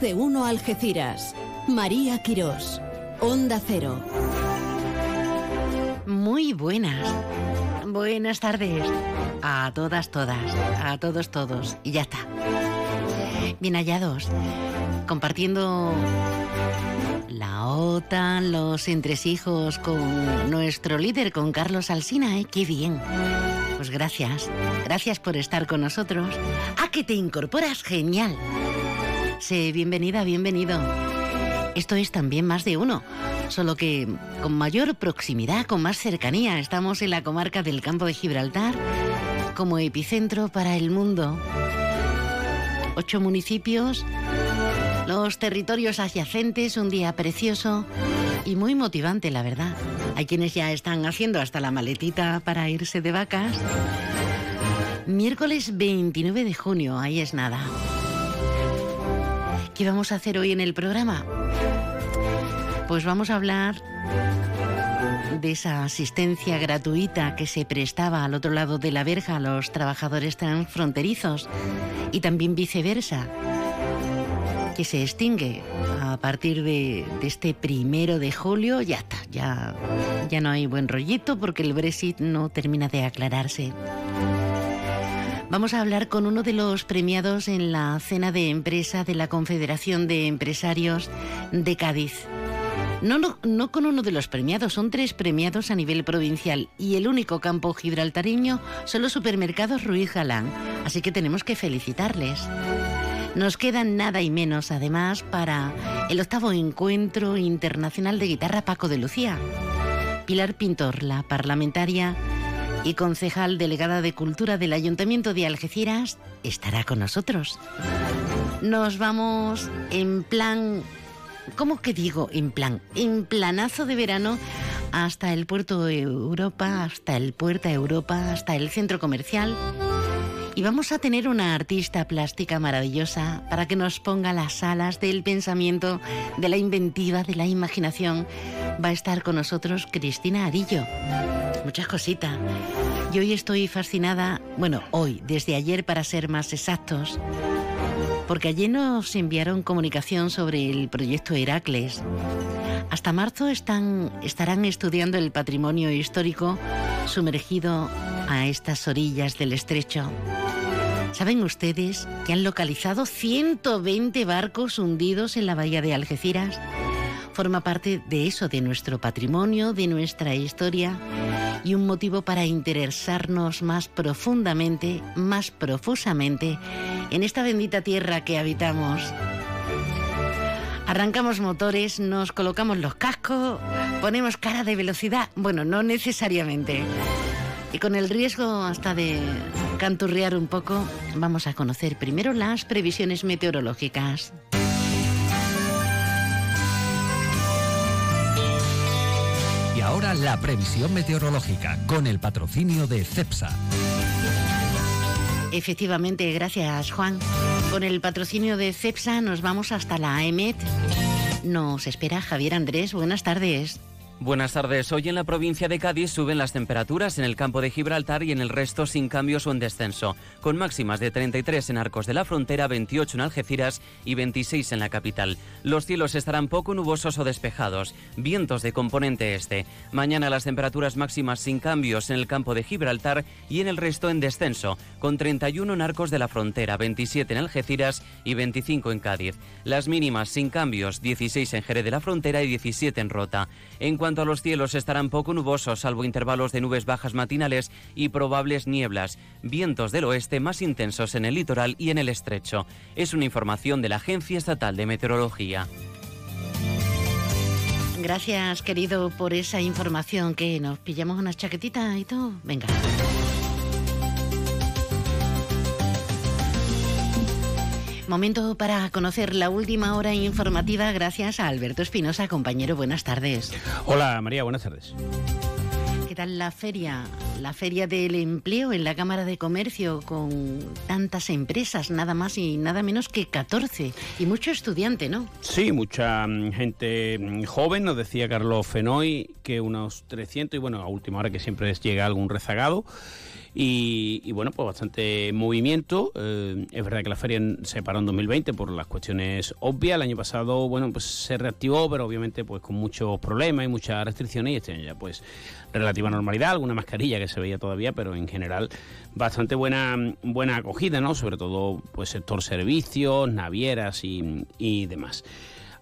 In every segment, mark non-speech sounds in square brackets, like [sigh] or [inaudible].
De uno Algeciras. María Quirós. Onda Cero. Muy buenas. Buenas tardes. A todas, todas. A todos, todos. Y ya está. Bien hallados. Compartiendo la OTAN, los entresijos con nuestro líder, con Carlos Alsina, ¿eh? Qué bien. Pues gracias. Gracias por estar con nosotros. Ah, que te incorporas. Genial. Sé bienvenida, bienvenido. Esto es también más de uno, solo que con mayor proximidad, con más cercanía. Estamos en la comarca del Campo de Gibraltar como epicentro para el mundo. Ocho municipios, los territorios adyacentes, un día precioso y muy motivante, la verdad. Hay quienes ya están haciendo hasta la maletita para irse de vacas. Miércoles 29 de junio, ahí es nada. ¿Qué vamos a hacer hoy en el programa? Pues vamos a hablar de esa asistencia gratuita que se prestaba al otro lado de la verja a los trabajadores transfronterizos y también viceversa, que se extingue a partir de, de, este primero de julio. Ya está, ya, ya no hay buen rollito porque el Brexit no termina de aclararse. Vamos a hablar con uno de los premiados en la cena de empresa de la Confederación de Empresarios de Cádiz. No, no, no con uno de los premiados, son tres premiados a nivel provincial y el único campo gibraltareño son los supermercados Ruiz Galán, así que tenemos que felicitarles. Nos quedan nada y menos, además, para el octavo encuentro internacional de guitarra Paco de Lucía. Pilar Pintor, la parlamentaria y concejal delegada de Cultura del Ayuntamiento de Algeciras, estará con nosotros. Nos vamos en plan ¿cómo que digo en plan? En planazo de verano hasta el puerto Europa, hasta el puerto Europa, hasta el centro comercial. Y vamos a tener una artista plástica maravillosa para que nos ponga las alas del pensamiento, de la inventiva, de la imaginación. Va a estar con nosotros Cristina Arillo. Muchas cositas. Y hoy estoy fascinada, bueno, hoy, desde ayer para ser más exactos, porque ayer nos enviaron comunicación sobre el proyecto Heracles. Hasta marzo están, estarán estudiando el patrimonio histórico sumergido a estas orillas del estrecho. ¿Saben ustedes que han localizado 120 barcos hundidos en la bahía de Algeciras? Forma parte de eso, de nuestro patrimonio, de nuestra historia y un motivo para interesarnos más profundamente, más profusamente en esta bendita tierra que habitamos. Arrancamos motores, nos colocamos los cascos, ponemos cara de velocidad. Bueno, no necesariamente. Y con el riesgo hasta de canturrear un poco, vamos a conocer primero las previsiones meteorológicas. Ahora la previsión meteorológica con el patrocinio de CEPSA. Efectivamente, gracias Juan. Con el patrocinio de CEPSA nos vamos hasta la AEMET. Nos espera Javier Andrés. Buenas tardes. Buenas tardes. Hoy en la provincia de Cádiz suben las temperaturas en el campo de Gibraltar y en el resto sin cambios o en descenso, con máximas de 33 en Arcos de la Frontera, 28 en Algeciras y 26 en la capital. Los cielos estarán poco nubosos o despejados, vientos de componente este. Mañana las temperaturas máximas sin cambios en el campo de Gibraltar y en el resto en descenso, con 31 en Arcos de la Frontera, 27 en Algeciras y 25 en Cádiz. Las mínimas sin cambios, 16 en Jerez de la Frontera y 17 en Rota. En cuanto a los cielos, estarán poco nubosos, salvo intervalos de nubes bajas matinales y probables nieblas. Vientos del oeste más intensos en el litoral y en el estrecho. Es una información de la Agencia Estatal de Meteorología. Gracias, querido, por esa información. Que nos pillamos una chaquetita y todo. Venga. Momento para conocer la última hora informativa gracias a Alberto Espinosa, compañero. Buenas tardes. Hola María, buenas tardes. ¿Qué tal la feria? la Feria del Empleo en la Cámara de Comercio con tantas empresas, nada más y nada menos que 14, y mucho estudiante, ¿no? Sí, mucha mm, gente mm, joven, nos decía Carlos Fenoy que unos 300, y bueno, a última hora que siempre llega algún rezagado. Y, bueno, pues bastante movimiento. Eh, es verdad que la feria se paró en 2020 por las cuestiones obvias. El año pasado, bueno, pues se reactivó, pero obviamente pues con muchos problemas y muchas restricciones. Y este año ya pues relativa normalidad, alguna mascarilla que se veía todavía, pero en general bastante buena, buena acogida, ¿no? Sobre todo pues sector servicios, navieras y, y demás.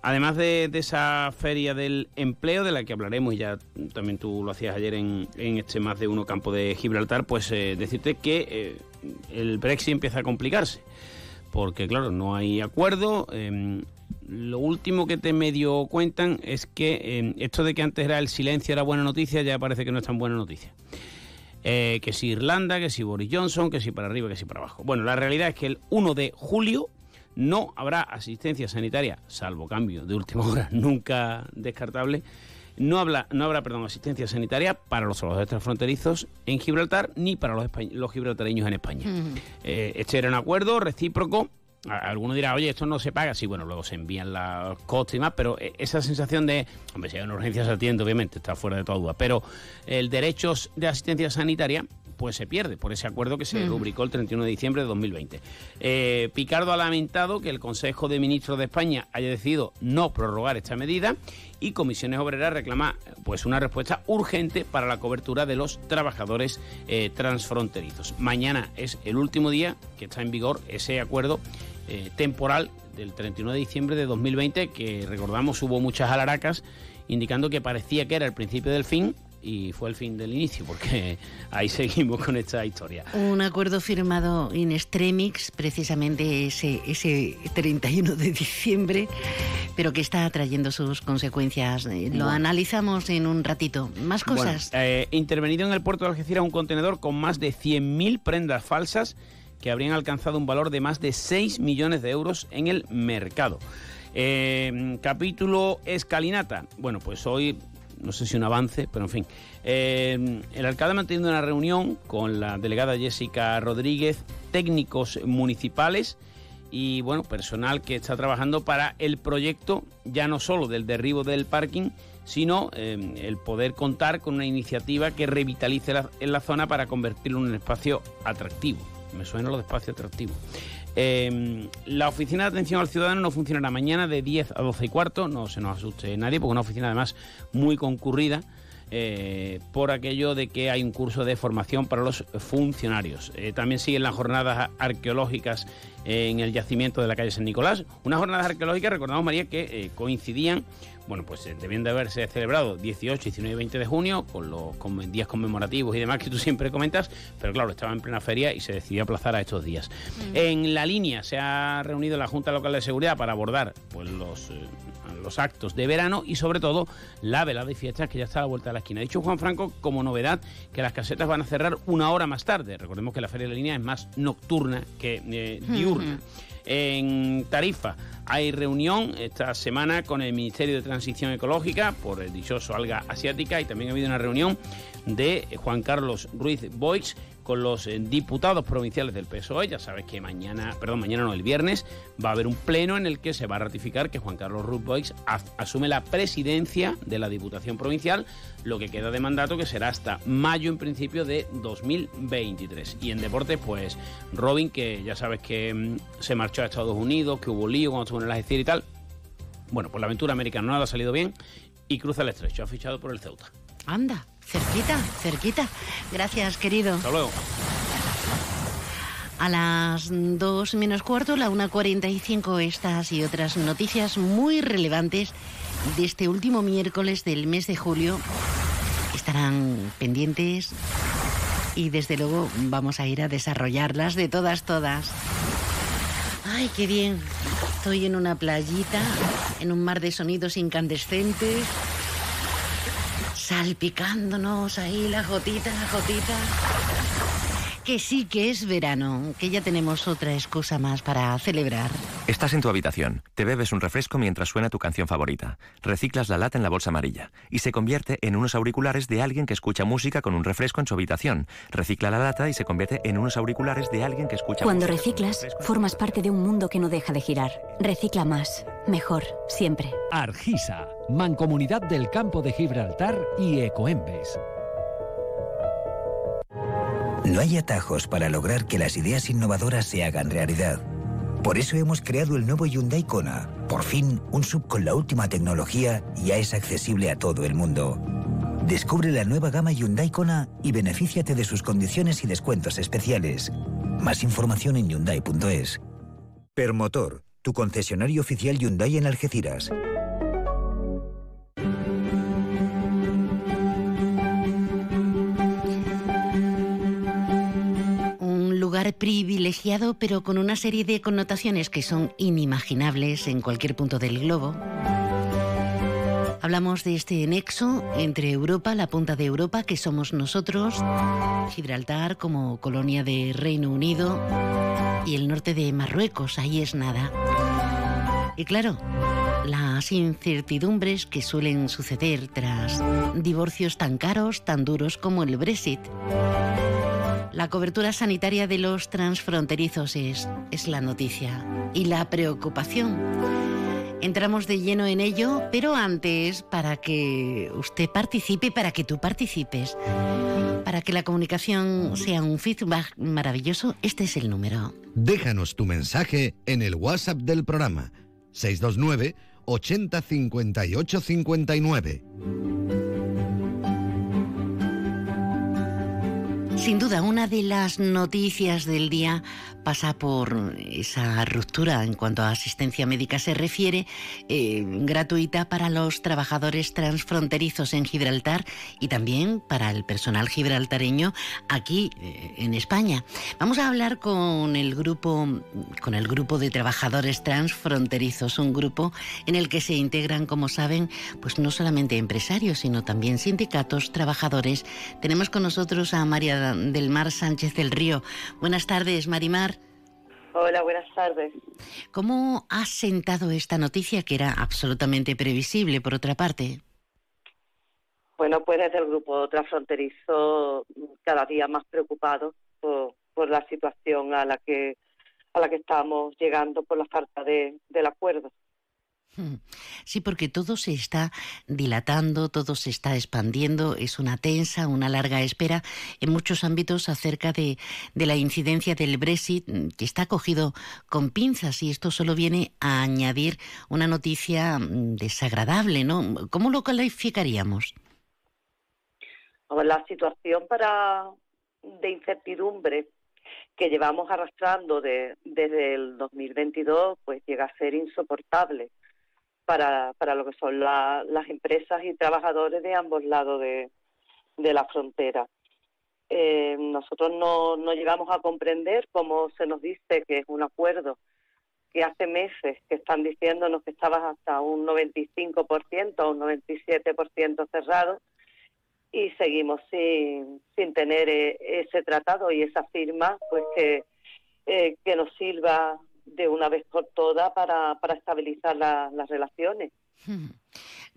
Además de, esa feria del empleo, de la que hablaremos, y ya también tú lo hacías ayer en, este más de uno campo de Gibraltar, pues eh, decirte que eh, el Brexit empieza a complicarse, porque claro, no hay acuerdo. Em, lo último que te medio cuentan es que em, esto de que antes era el silencio era buena noticia, ya parece que no es tan buena noticia. Eh, que si Irlanda, que si Boris Johnson, que si para arriba, que si para abajo. Bueno, la realidad es que el 1 de julio no habrá asistencia sanitaria, salvo cambio de última hora, [laughs] nunca descartable. No, habla, no habrá perdón, asistencia sanitaria para los trabajadores transfronterizos en Gibraltar ni para los, los gibraltareños en España. Eh, este era un acuerdo recíproco Alguno dirá, oye, esto no se paga. Sí, bueno, luego se envían las costes y más, pero eh, esa sensación de, hombre, si hay una urgencia se atiende, obviamente, está fuera de toda duda. Pero el derecho de asistencia sanitaria pues se pierde por ese acuerdo que se mm. rubricó el 31 de diciembre de 2020. Eh, Picardo ha lamentado que el Consejo de Ministros de España haya decidido no prorrogar esta medida y Comisiones Obreras reclama pues una respuesta urgente para la cobertura de los trabajadores eh, transfronterizos. Mañana es el último día que está en vigor ese acuerdo eh, temporal del 31 de diciembre de 2020 que recordamos hubo muchas alaracas indicando que parecía que era el principio del fin y fue el fin del inicio, porque [laughs] ahí seguimos con esta historia. Un acuerdo firmado in extremis, precisamente ese, ese 31 de diciembre, pero que está trayendo sus consecuencias. Eh, lo analizamos en un ratito. Más cosas. Eh, intervenido en el puerto de Algeciras un contenedor con más de 100.000 prendas falsas que habrían alcanzado un valor de más de 6 millones de euros en el mercado. Eh, capítulo escalinata. Bueno, pues hoy no sé si un avance, pero en fin. Eh, el alcalde ha mantenido una reunión con la delegada Jessica Rodríguez, técnicos municipales y bueno, personal que está trabajando para el proyecto, ya no solo del derribo del parking, sino eh, el poder contar con una iniciativa que revitalice en la zona para convertirlo en un espacio atractivo. Me suena lo de espacio atractivo. Em, la oficina de atención al ciudadano no funcionará mañana de 10 a 12 y cuarto, no se nos asuste nadie, porque es una oficina además muy concurrida. Eh, por aquello de que hay un curso de formación para los funcionarios. Eh, también siguen las jornadas arqueológicas en el yacimiento de la calle San Nicolás. Unas jornadas arqueológicas, recordamos María, que eh, coincidían bueno, pues eh, debían de haberse celebrado 18, 19 y 20 de junio, con los días conmemorativos y demás que tú [laughs] siempre comentas, pero claro, estaba en plena feria y se decidió aplazar a estos días. Mm. En la línea se ha reunido la Junta Local de Seguridad para abordar pues, los, eh, los actos de verano y sobre todo la velada y fiestas que ya está a la vuelta de la esquina. Ha dicho Juan Franco como novedad que las casetas van a cerrar una hora más tarde. Recordemos que la feria de la línea es más nocturna que eh, diurna. En Tarifa hay reunión esta semana con el Ministerio de Transición Ecológica por el dichoso alga asiática y también ha habido una reunión de Juan Carlos Ruiz Boix con los eh, diputados provinciales del PSOE. Ya sabes que mañana, perdón, mañana no, el viernes va a haber un pleno en el que se va a ratificar que Juan Carlos Ruiz asume la presidencia de la Diputación Provincial, lo que queda de mandato que será hasta mayo en principio de 2023. Y en deportes, pues Robin, que ya sabes que mm, se marchó a Estados Unidos, que hubo lío cuando estuvo en Algeciras y tal. Bueno, pues la aventura americana no ha salido bien y cruza el estrecho, ha fichado por el Ceuta. Anda. Cerquita, cerquita. Gracias, querido. Hasta luego. A las 2 menos cuarto, la 1.45, estas y otras noticias muy relevantes de este último miércoles del mes de julio estarán pendientes y desde luego vamos a ir a desarrollarlas de todas, todas. Ay, qué bien. Estoy en una playita, en un mar de sonidos incandescentes salpicándonos ahí la gotita, la gotita. Que sí que es verano, que ya tenemos otra excusa más para celebrar. Estás en tu habitación, te bebes un refresco mientras suena tu canción favorita, reciclas la lata en la bolsa amarilla y se convierte en unos auriculares de alguien que escucha música con un refresco en su habitación. Recicla la lata y se convierte en unos auriculares de alguien que escucha Cuando reciclas, formas parte de un mundo que no deja de girar. Recicla más, mejor, siempre. Argisa, Mancomunidad del Campo de Gibraltar y Ecoembes. No hay atajos para lograr que las ideas innovadoras se hagan realidad. Por eso hemos creado el nuevo Hyundai Kona. Por fin, un sub con la última tecnología ya es accesible a todo el mundo. Descubre la nueva gama Hyundai Kona y benefíciate de sus condiciones y descuentos especiales. Más información en hyundai.es. Permotor, tu concesionario oficial Hyundai en Algeciras. Privilegiado, pero con una serie de connotaciones que son inimaginables en cualquier punto del globo. Hablamos de este nexo entre Europa, la punta de Europa, que somos nosotros, Gibraltar como colonia de Reino Unido y el norte de Marruecos, ahí es nada. Y claro, las incertidumbres que suelen suceder tras divorcios tan caros, tan duros como el Brexit. La cobertura sanitaria de los transfronterizos es, es la noticia y la preocupación. Entramos de lleno en ello, pero antes, para que usted participe, para que tú participes, para que la comunicación sea un feedback maravilloso, este es el número. Déjanos tu mensaje en el WhatsApp del programa 629 80 58 59. Sin duda, una de las noticias del día pasa por esa ruptura en cuanto a asistencia médica se refiere, eh, gratuita para los trabajadores transfronterizos en Gibraltar y también para el personal gibraltareño aquí eh, en España. Vamos a hablar con el grupo, con el grupo de trabajadores transfronterizos, un grupo en el que se integran, como saben, pues no solamente empresarios, sino también sindicatos, trabajadores. Tenemos con nosotros a María del Mar Sánchez del Río. Buenas tardes, Marimar. Hola, buenas tardes. ¿Cómo ha sentado esta noticia que era absolutamente previsible, por otra parte? Bueno, pues desde el grupo transfronterizo cada día más preocupado por, por, la situación a la que a la que estamos llegando por la falta de, del acuerdo. [laughs] Sí, porque todo se está dilatando, todo se está expandiendo, es una tensa, una larga espera en muchos ámbitos acerca de, la incidencia del Brexit, mm, que está cogido con pinzas y esto solo viene a añadir una noticia mm, desagradable, ¿no? ¿Cómo lo calificaríamos? La situación para de incertidumbre que llevamos arrastrando desde el 2022 pues llega a ser insoportable para, para lo que son las empresas y trabajadores de ambos lados de, la frontera. Eh, nosotros no, no llegamos a comprender cómo se nos dice que es un acuerdo que hace meses que están diciéndonos que estaba hasta un 95% o un 97% cerrado y seguimos sin, sin tener eh, ese tratado y esa firma pues que, eh, que nos sirva de una vez por todas para, para estabilizar las relaciones. [laughs]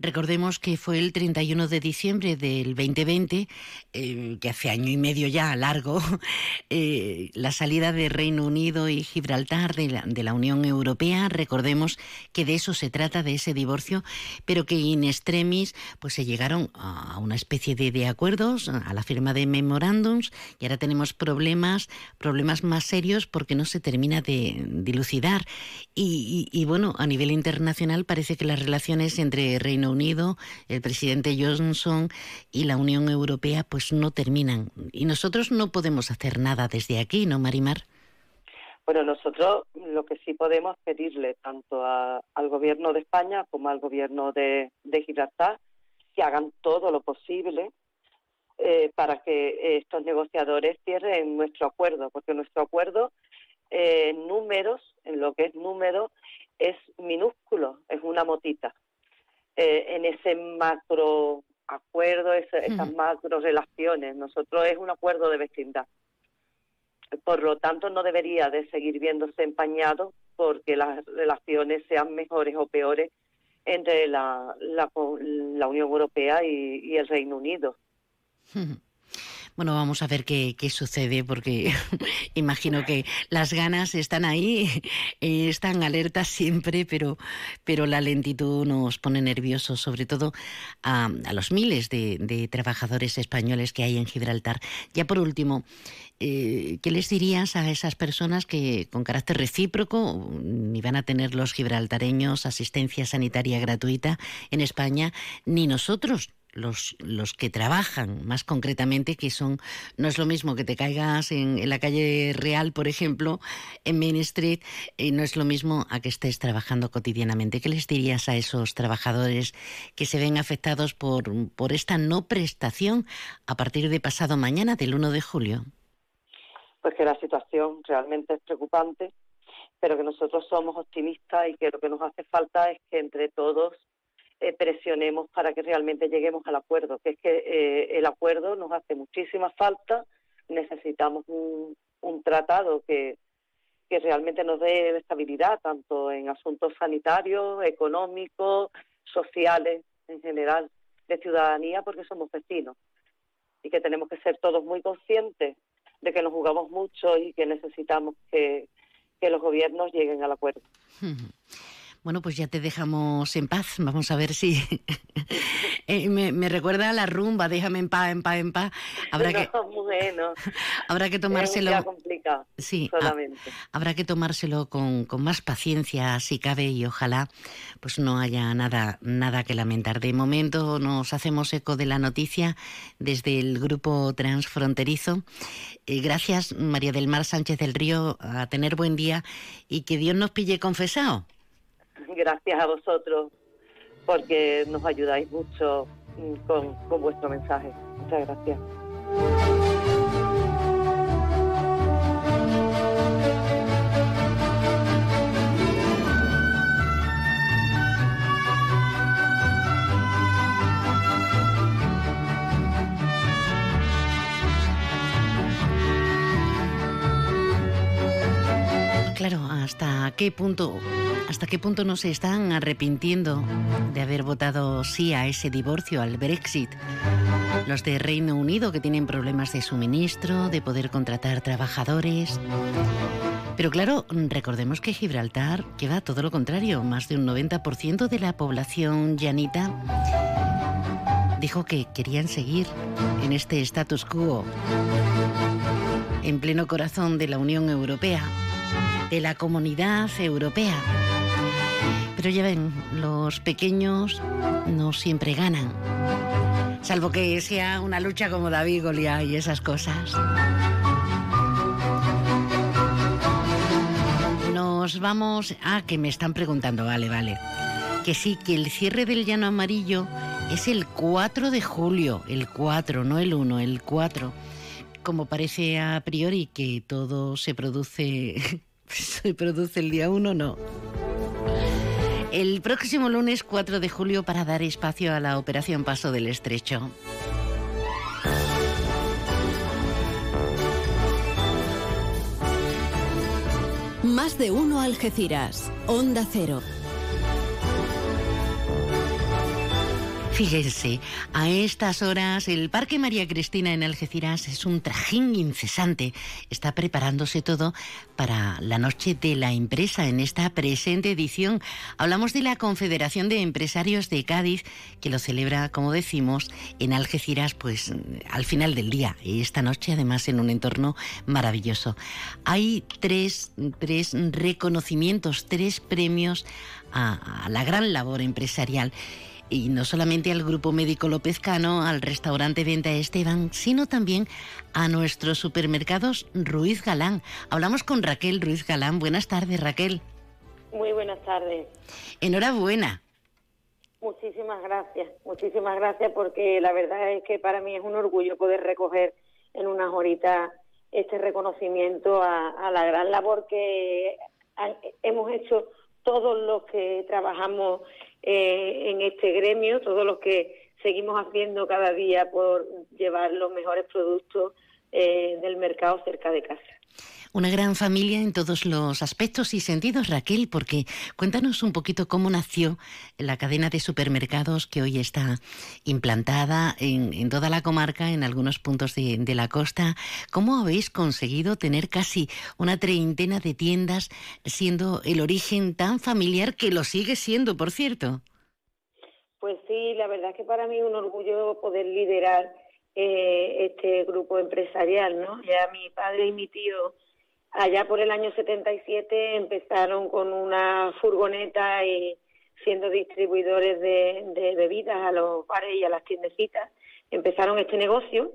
Recordemos que fue el 31 de diciembre del 2020, eh, que hace año y medio ya largo, [laughs] eh, la salida de Reino Unido y Gibraltar de la, de la, Unión Europea. Recordemos que de eso se trata, de ese divorcio, pero que in extremis pues se llegaron a una especie de, de acuerdos, a la firma de memorándums, y ahora tenemos problemas, problemas más serios porque no se termina de dilucidar. Y bueno, a nivel internacional parece que las relaciones entre Reino Unido, el presidente Johnson y la Unión Europea pues no terminan. Y nosotros no podemos hacer nada desde aquí, ¿no, Marimar? Bueno, nosotros lo que sí podemos pedirle tanto al gobierno de España como al gobierno de, Gibraltar que hagan todo lo posible eh, para que estos negociadores cierren nuestro acuerdo, porque nuestro acuerdo eh, en números, en lo que es número, es minúsculo, es una motita. Eh, en ese macro acuerdo, esas macro relaciones. Nosotros es un acuerdo de vecindad. Por lo tanto, no debería de seguir viéndose empañado porque las relaciones sean mejores o peores entre la, la, Unión Europea y el Reino Unido. Bueno, vamos a ver qué, sucede, porque [laughs] imagino que las ganas están ahí, [laughs] están alertas siempre, pero, pero la lentitud nos pone nerviosos, sobre todo a, los miles de, trabajadores españoles que hay en Gibraltar. Ya por último, eh, ¿qué les dirías a esas personas que con carácter recíproco ni van a tener los gibraltareños asistencia sanitaria gratuita en España, ni nosotros los, los que trabajan más concretamente, que son, no es lo mismo que te caigas en, la calle Real, por ejemplo, en Main Street, y no es lo mismo a que estés trabajando cotidianamente. ¿Qué les dirías a esos trabajadores que se ven afectados por, por esta no prestación a partir de pasado mañana, del 1 de julio? Pues que la situación realmente es preocupante, pero que nosotros somos optimistas y que lo que nos hace falta es que entre todos eh, presionemos para que realmente lleguemos al acuerdo, que es que eh, el acuerdo nos hace muchísima falta, necesitamos un, tratado que, que realmente nos dé estabilidad, tanto en asuntos sanitarios, económicos, sociales, en general, de ciudadanía, porque somos vecinos y que tenemos que ser todos muy conscientes de que nos jugamos mucho y que necesitamos que, que los gobiernos lleguen al acuerdo. [laughs] Bueno, pues ya te dejamos en paz. Vamos a ver si [laughs] eh, me, recuerda a la rumba. Déjame en paz, en paz, en paz. Habrá [laughs] que bueno. [laughs] habrá que tomárselo. Es complicado. Sí, solamente. habrá que tomárselo con, con, más paciencia, si cabe, y ojalá pues no haya nada nada que lamentar. De momento nos hacemos eco de la noticia desde el grupo transfronterizo. Eh, gracias, María del Mar Sánchez del Río, a tener buen día y que Dios nos pille confesado gracias a vosotros porque nos ayudáis mucho mm, con, con vuestro mensaje. Muchas gracias. Claro, ¿hasta qué punto hasta qué punto no se están arrepintiendo de haber votado sí a ese divorcio, al Brexit? Los de Reino Unido que tienen problemas de suministro, de poder contratar trabajadores. Pero claro, recordemos que Gibraltar queda todo lo contrario, más de un 90% de la población llanita dijo que querían seguir en este status quo en pleno corazón de la Unión Europea de la comunidad europea. Pero ya ven, los pequeños no siempre ganan, salvo que sea una lucha como David Goliat y esas cosas. Nos vamos a que me están preguntando, vale, vale. Que sí, que el cierre del llano amarillo es el 4 de julio, el 4, no el 1, el 4. Como parece a priori que todo se produce [laughs] se produce el día 1, no. El próximo lunes 4 de julio para dar espacio a la operación Paso del Estrecho. Más de uno Algeciras, Onda Cero. Fíjense, a estas horas el Parque María Cristina en Algeciras es un trajín incesante. Está preparándose todo para la noche de la empresa en esta presente edición. Hablamos de la Confederación de Empresarios de Cádiz, que lo celebra, como decimos, en Algeciras, pues al final del día. Y esta noche, además, en un entorno maravilloso. Hay tres, tres reconocimientos, tres premios a, a la gran labor empresarial y no solamente al Grupo Médico López Cano, al restaurante Venta Esteban, sino también a nuestros supermercados Ruiz Galán. Hablamos con Raquel Ruiz Galán. Buenas tardes, Raquel. Muy buenas tardes. Enhorabuena. Muchísimas gracias, muchísimas gracias porque la verdad es que para mí es un orgullo poder recoger en unas horitas este reconocimiento a, la gran labor que hemos hecho todos los que trabajamos eh, en este gremio, todos los que seguimos haciendo cada día por llevar los mejores productos eh, del mercado cerca de casa. Una gran familia en todos los aspectos y sentidos, Raquel, porque cuéntanos un poquito cómo nació la cadena de supermercados que hoy está implantada en, toda la comarca, en algunos puntos de, de, la costa. ¿Cómo habéis conseguido tener casi una treintena de tiendas, siendo el origen tan familiar que lo sigue siendo, por cierto? Pues sí, la verdad es que para mí es un orgullo poder liderar eh, este grupo empresarial, ¿no? Ya mi padre y mi tío allá por el año 77 empezaron con una furgoneta y siendo distribuidores de, bebidas a los bares y a las tiendecitas, empezaron este negocio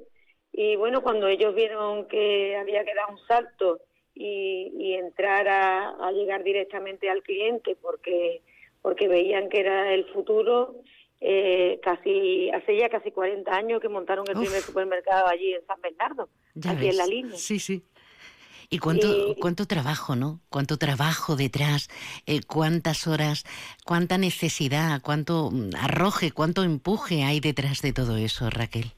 y bueno, cuando ellos vieron que había que dar un salto y, entrar a, a, llegar directamente al cliente porque, porque veían que era el futuro, eh, casi hace ya casi 40 años que montaron el primer supermercado allí en San Bernardo, aquí en la línea. Sí, sí. Y cuánto, cuánto trabajo, ¿no? Cuánto trabajo detrás, eh, cuántas horas, cuánta necesidad, cuánto mm, arroje, cuánto empuje hay detrás de todo eso, Raquel.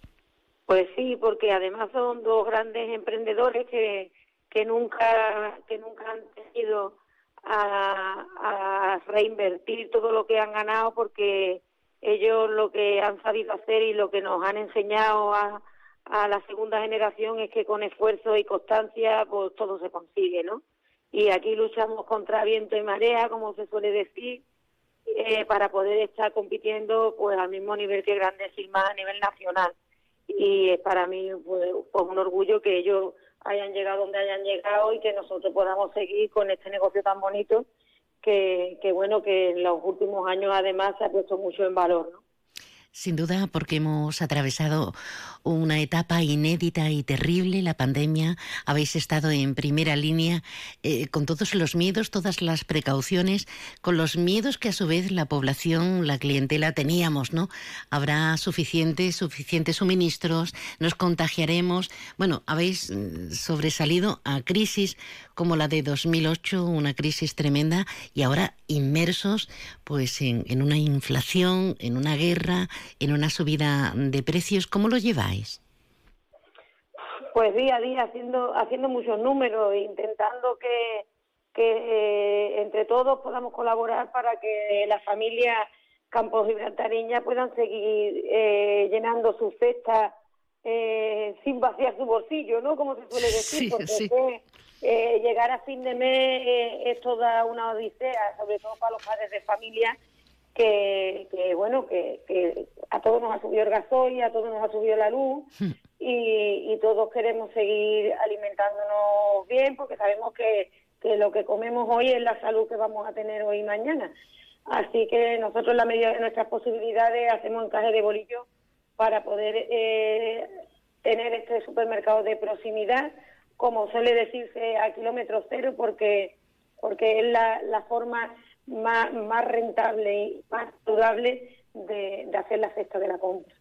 Pues sí, porque además son dos grandes emprendedores que, que nunca que nunca han tenido a, a reinvertir todo lo que han ganado porque ellos lo que han sabido hacer y lo que nos han enseñado a, la segunda generación es que con esfuerzo y constancia pues todo se consigue, ¿no? Y aquí luchamos contra viento y marea, como se suele decir, eh, para poder estar compitiendo pues al mismo nivel que grandes firmas a nivel nacional. Y es para mí pues, pues un orgullo que ellos hayan llegado donde hayan llegado y que nosotros podamos seguir con este negocio tan bonito que, que bueno, que en los últimos años además se ha puesto mucho en valor, ¿no? Sin duda, porque hemos atravesado una etapa inédita y terrible, la pandemia. Habéis estado en primera línea eh, con todos los miedos, todas las precauciones, con los miedos que a su vez la población, la clientela teníamos, ¿no? Habrá suficientes, suficientes suministros, nos contagiaremos. Bueno, habéis mm, sobresalido a crisis como la de 2008, una crisis tremenda, y ahora inmersos pues en, en una inflación, en una guerra, en una subida de precios. ¿Cómo lo lleváis? Pues día a día haciendo haciendo muchos números, intentando que, que eh, entre todos podamos colaborar para que las familias campos gibraltareñas puedan seguir eh, llenando sus cestas eh, sin vaciar su bolsillo, ¿no? Como se suele decir, porque eh, llegar a fin de mes eh, es toda una odisea, sobre todo para los padres de familia, que, bueno, que, a todos nos ha subido el gasoil, a todos nos ha subido la luz hmm. y, todos queremos seguir alimentándonos bien porque sabemos que, que lo que comemos hoy es la salud que vamos a tener hoy y mañana. Así que nosotros, en la medida de nuestras posibilidades, hacemos encaje de bolillo para poder eh, tener este supermercado de proximidad como suele decirse, a kilómetro cero, porque, porque es la, la forma más, más rentable y más saludable de, de hacer la cesta de la compra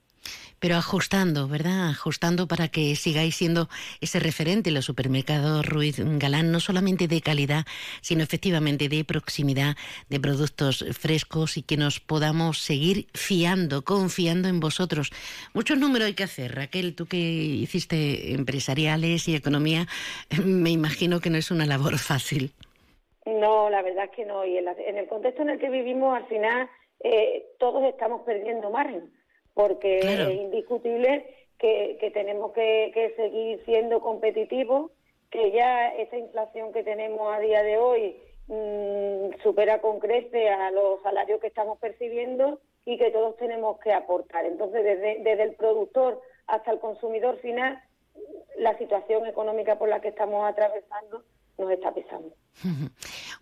pero ajustando, ¿verdad? Ajustando para que sigáis siendo ese referente, los supermercados Ruiz Galán, no solamente de calidad, sino efectivamente de proximidad, de productos frescos y que nos podamos seguir fiando, confiando en vosotros. Muchos números hay que hacer, Raquel, tú que hiciste empresariales y economía, [laughs] me imagino que no es una labor fácil. No, la verdad es que no. Y en, el contexto en el que vivimos, al final, eh, todos estamos perdiendo margen porque es indiscutible que, tenemos que, seguir siendo competitivos, que ya esa inflación que tenemos a día de hoy mm, supera con crece a los salarios que estamos percibiendo y que todos tenemos que aportar. Entonces, desde, desde el productor hasta el consumidor final, la situación económica por la que estamos atravesando nos está pesando. [laughs]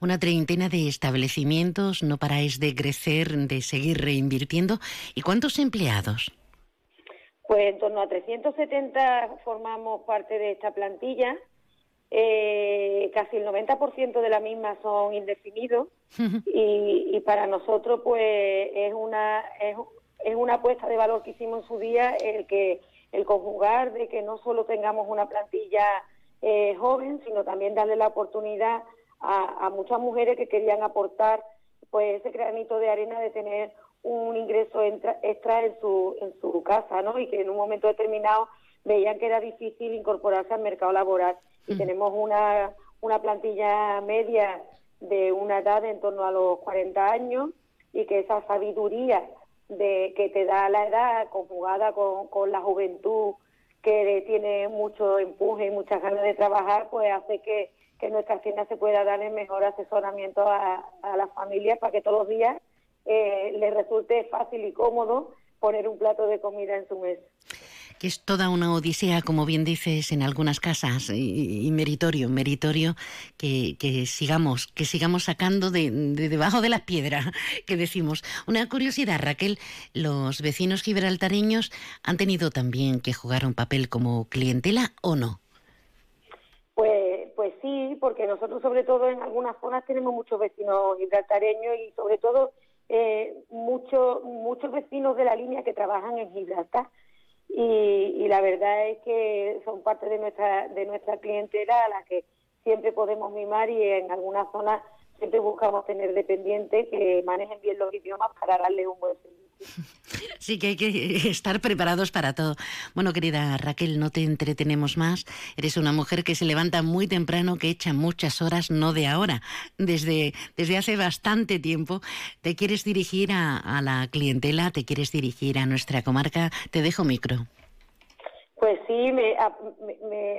Una treintena de establecimientos, no paráis de crecer, de seguir reinvirtiendo. ¿Y cuántos empleados? Pues en torno a 370 formamos parte de esta plantilla. Eh, casi el 90% de la misma son indefinidos [laughs] y, para nosotros pues es una es, es una apuesta de valor que hicimos en su día el que el conjugar de que no solo tengamos una plantilla eh, joven, sino también darle la oportunidad a, muchas mujeres que querían aportar pues ese granito de arena de tener un ingreso extra en su, en su casa, ¿no? Y que en un momento determinado veían que era difícil incorporarse al mercado laboral. Y mm. tenemos una, una plantilla media de una edad en torno a los 40 años y que esa sabiduría de que te da la edad conjugada con, con la juventud que tiene mucho empuje y muchas ganas de trabajar, pues hace que, que nuestra tienda se pueda dar el mejor asesoramiento a, a las familias para que todos los días eh, les resulte fácil y cómodo poner un plato de comida en su mesa que es toda una odisea, como bien dices, en algunas casas, y, meritorio, meritorio que, sigamos, que sigamos sacando de, debajo de la piedra, que decimos. Una curiosidad, Raquel, ¿los vecinos gibraltareños han tenido también que jugar un papel como clientela o no? Pues, pues sí, porque nosotros sobre todo en algunas zonas tenemos muchos vecinos gibraltareños y sobre todo eh, muchos muchos vecinos de la línea que trabajan en Gibraltar y, la verdad es que son parte de nuestra de nuestra clientela a la que siempre podemos mimar y en algunas zonas siempre buscamos tener dependientes que manejen bien los idiomas para darle un buen servicio. Sí, que hay que estar preparados para todo. Bueno, querida Raquel, no te entretenemos más. Eres una mujer que se levanta muy temprano, que echa muchas horas, no de ahora, desde, desde hace bastante tiempo. Te quieres dirigir a, la clientela, te quieres dirigir a nuestra comarca. Te dejo micro. Pues sí, me,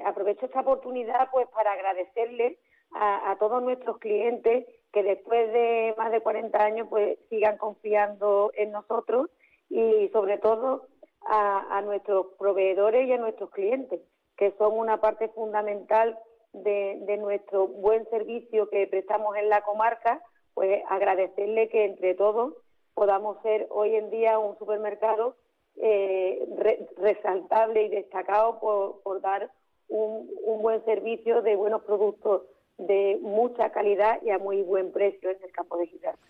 aprovecho esta oportunidad pues para agradecerle a, a todos nuestros clientes que después de más de 40 años pues sigan confiando en nosotros y sobre todo a, nuestros proveedores y a nuestros clientes, que son una parte fundamental de, nuestro buen servicio que prestamos en la comarca, pues agradecerle que entre todos podamos ser hoy en día un supermercado eh, resaltable y destacado por, dar un buen servicio de buenos productos de mucha calidad y a muy buen precio en el campo de Gibraltar.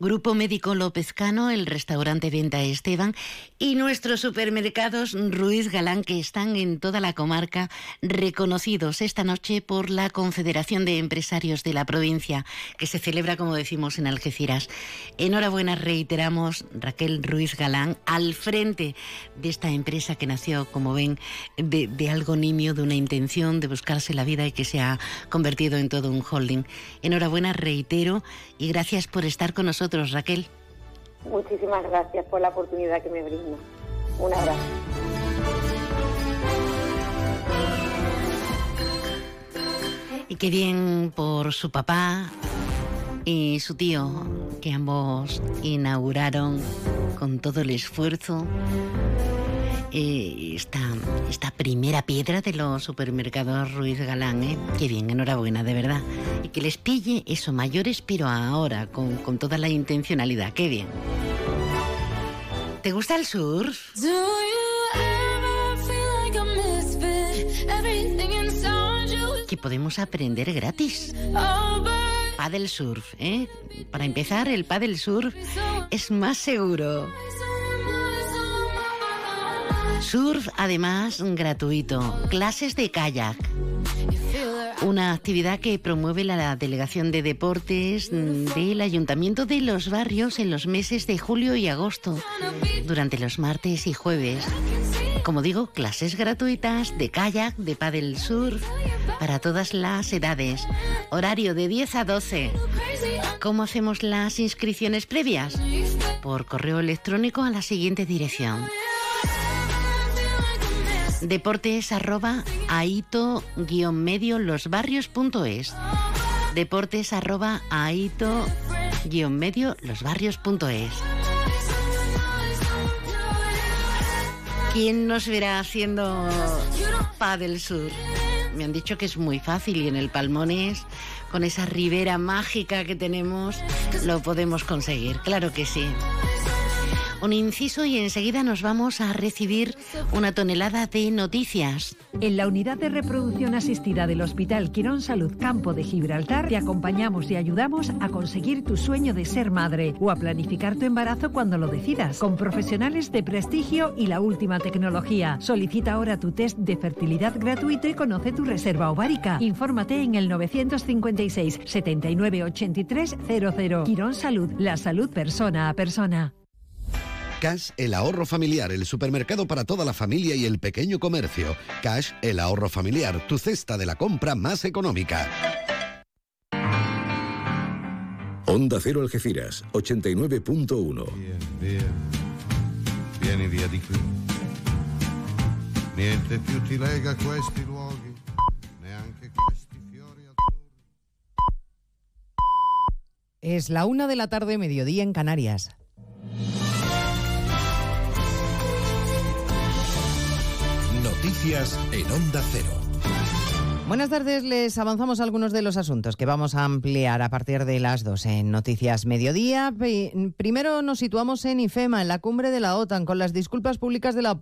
Grupo Médico López Cano, el restaurante Venta Esteban y nuestros supermercados Ruiz Galán que están en toda la comarca reconocidos esta noche por la Confederación de Empresarios de la provincia que se celebra como decimos en Algeciras. Enhorabuena reiteramos Raquel Ruiz Galán al frente de esta empresa que nació como ven de, de algo nimio, de una intención de buscarse la vida y que se ha convertido en todo un holding. Enhorabuena reitero y gracias por estar con nosotros Raquel. Muchísimas gracias por la oportunidad que me brinda. Un abrazo. Y qué bien por su papá y su tío, que ambos inauguraron con todo el esfuerzo eh, esta, esta primera piedra de los supermercados Ruiz Galán. ¿eh? Qué bien, enhorabuena, de verdad. Y que les pille eso, mayores, pero ahora, con, con toda la intencionalidad. Qué bien. ¿Te gusta el surf? Que podemos aprender gratis. Paddle surf, ¿eh? Para empezar, el paddle surf es más seguro. Surf, además, gratuito. Clases de kayak. Una actividad que promueve la Delegación de Deportes del Ayuntamiento de los Barrios en los meses de julio y agosto, durante los martes y jueves. Como digo, clases gratuitas de kayak, de paddle surf, para todas las edades. Horario de 10 a 12. ¿Cómo hacemos las inscripciones previas? Por correo electrónico a la siguiente dirección Deportes arroba aito guion medio losbarrios.es. Deportes arroba aito guion medio losbarrios.es. ¿Quién nos verá haciendo Padel Sur? Me han dicho que es muy fácil y en el Palmones, con esa ribera mágica que tenemos, lo podemos conseguir. Claro que sí un inciso y enseguida nos vamos a recibir una tonelada de noticias. En la unidad de reproducción asistida del Hospital Quirón Salud Campo de Gibraltar te acompañamos y ayudamos a conseguir tu sueño de ser madre o a planificar tu embarazo cuando lo decidas, con profesionales de prestigio y la última tecnología. Solicita ahora tu test de fertilidad gratuito y conoce tu reserva ovárica. Infórmate en el 956 79 83 00. Quirón Salud, la salud persona a persona. Cash, el ahorro familiar, el supermercado para toda la familia y el pequeño comercio. Cash, el ahorro familiar, tu cesta de la compra más económica. Onda Cero Algeciras, 89.1. Vieni via di qui. Niente più ti lega a questi luoghi, neanche questi fiori Es la una de la tarde, mediodía en Canarias. Noticias en Onda Cero. Buenas tardes, les avanzamos algunos de los asuntos que vamos a ampliar a partir de las dos en Noticias Mediodía. Primero nos situamos en IFEMA, en la cumbre de la OTAN, con las disculpas públicas de la,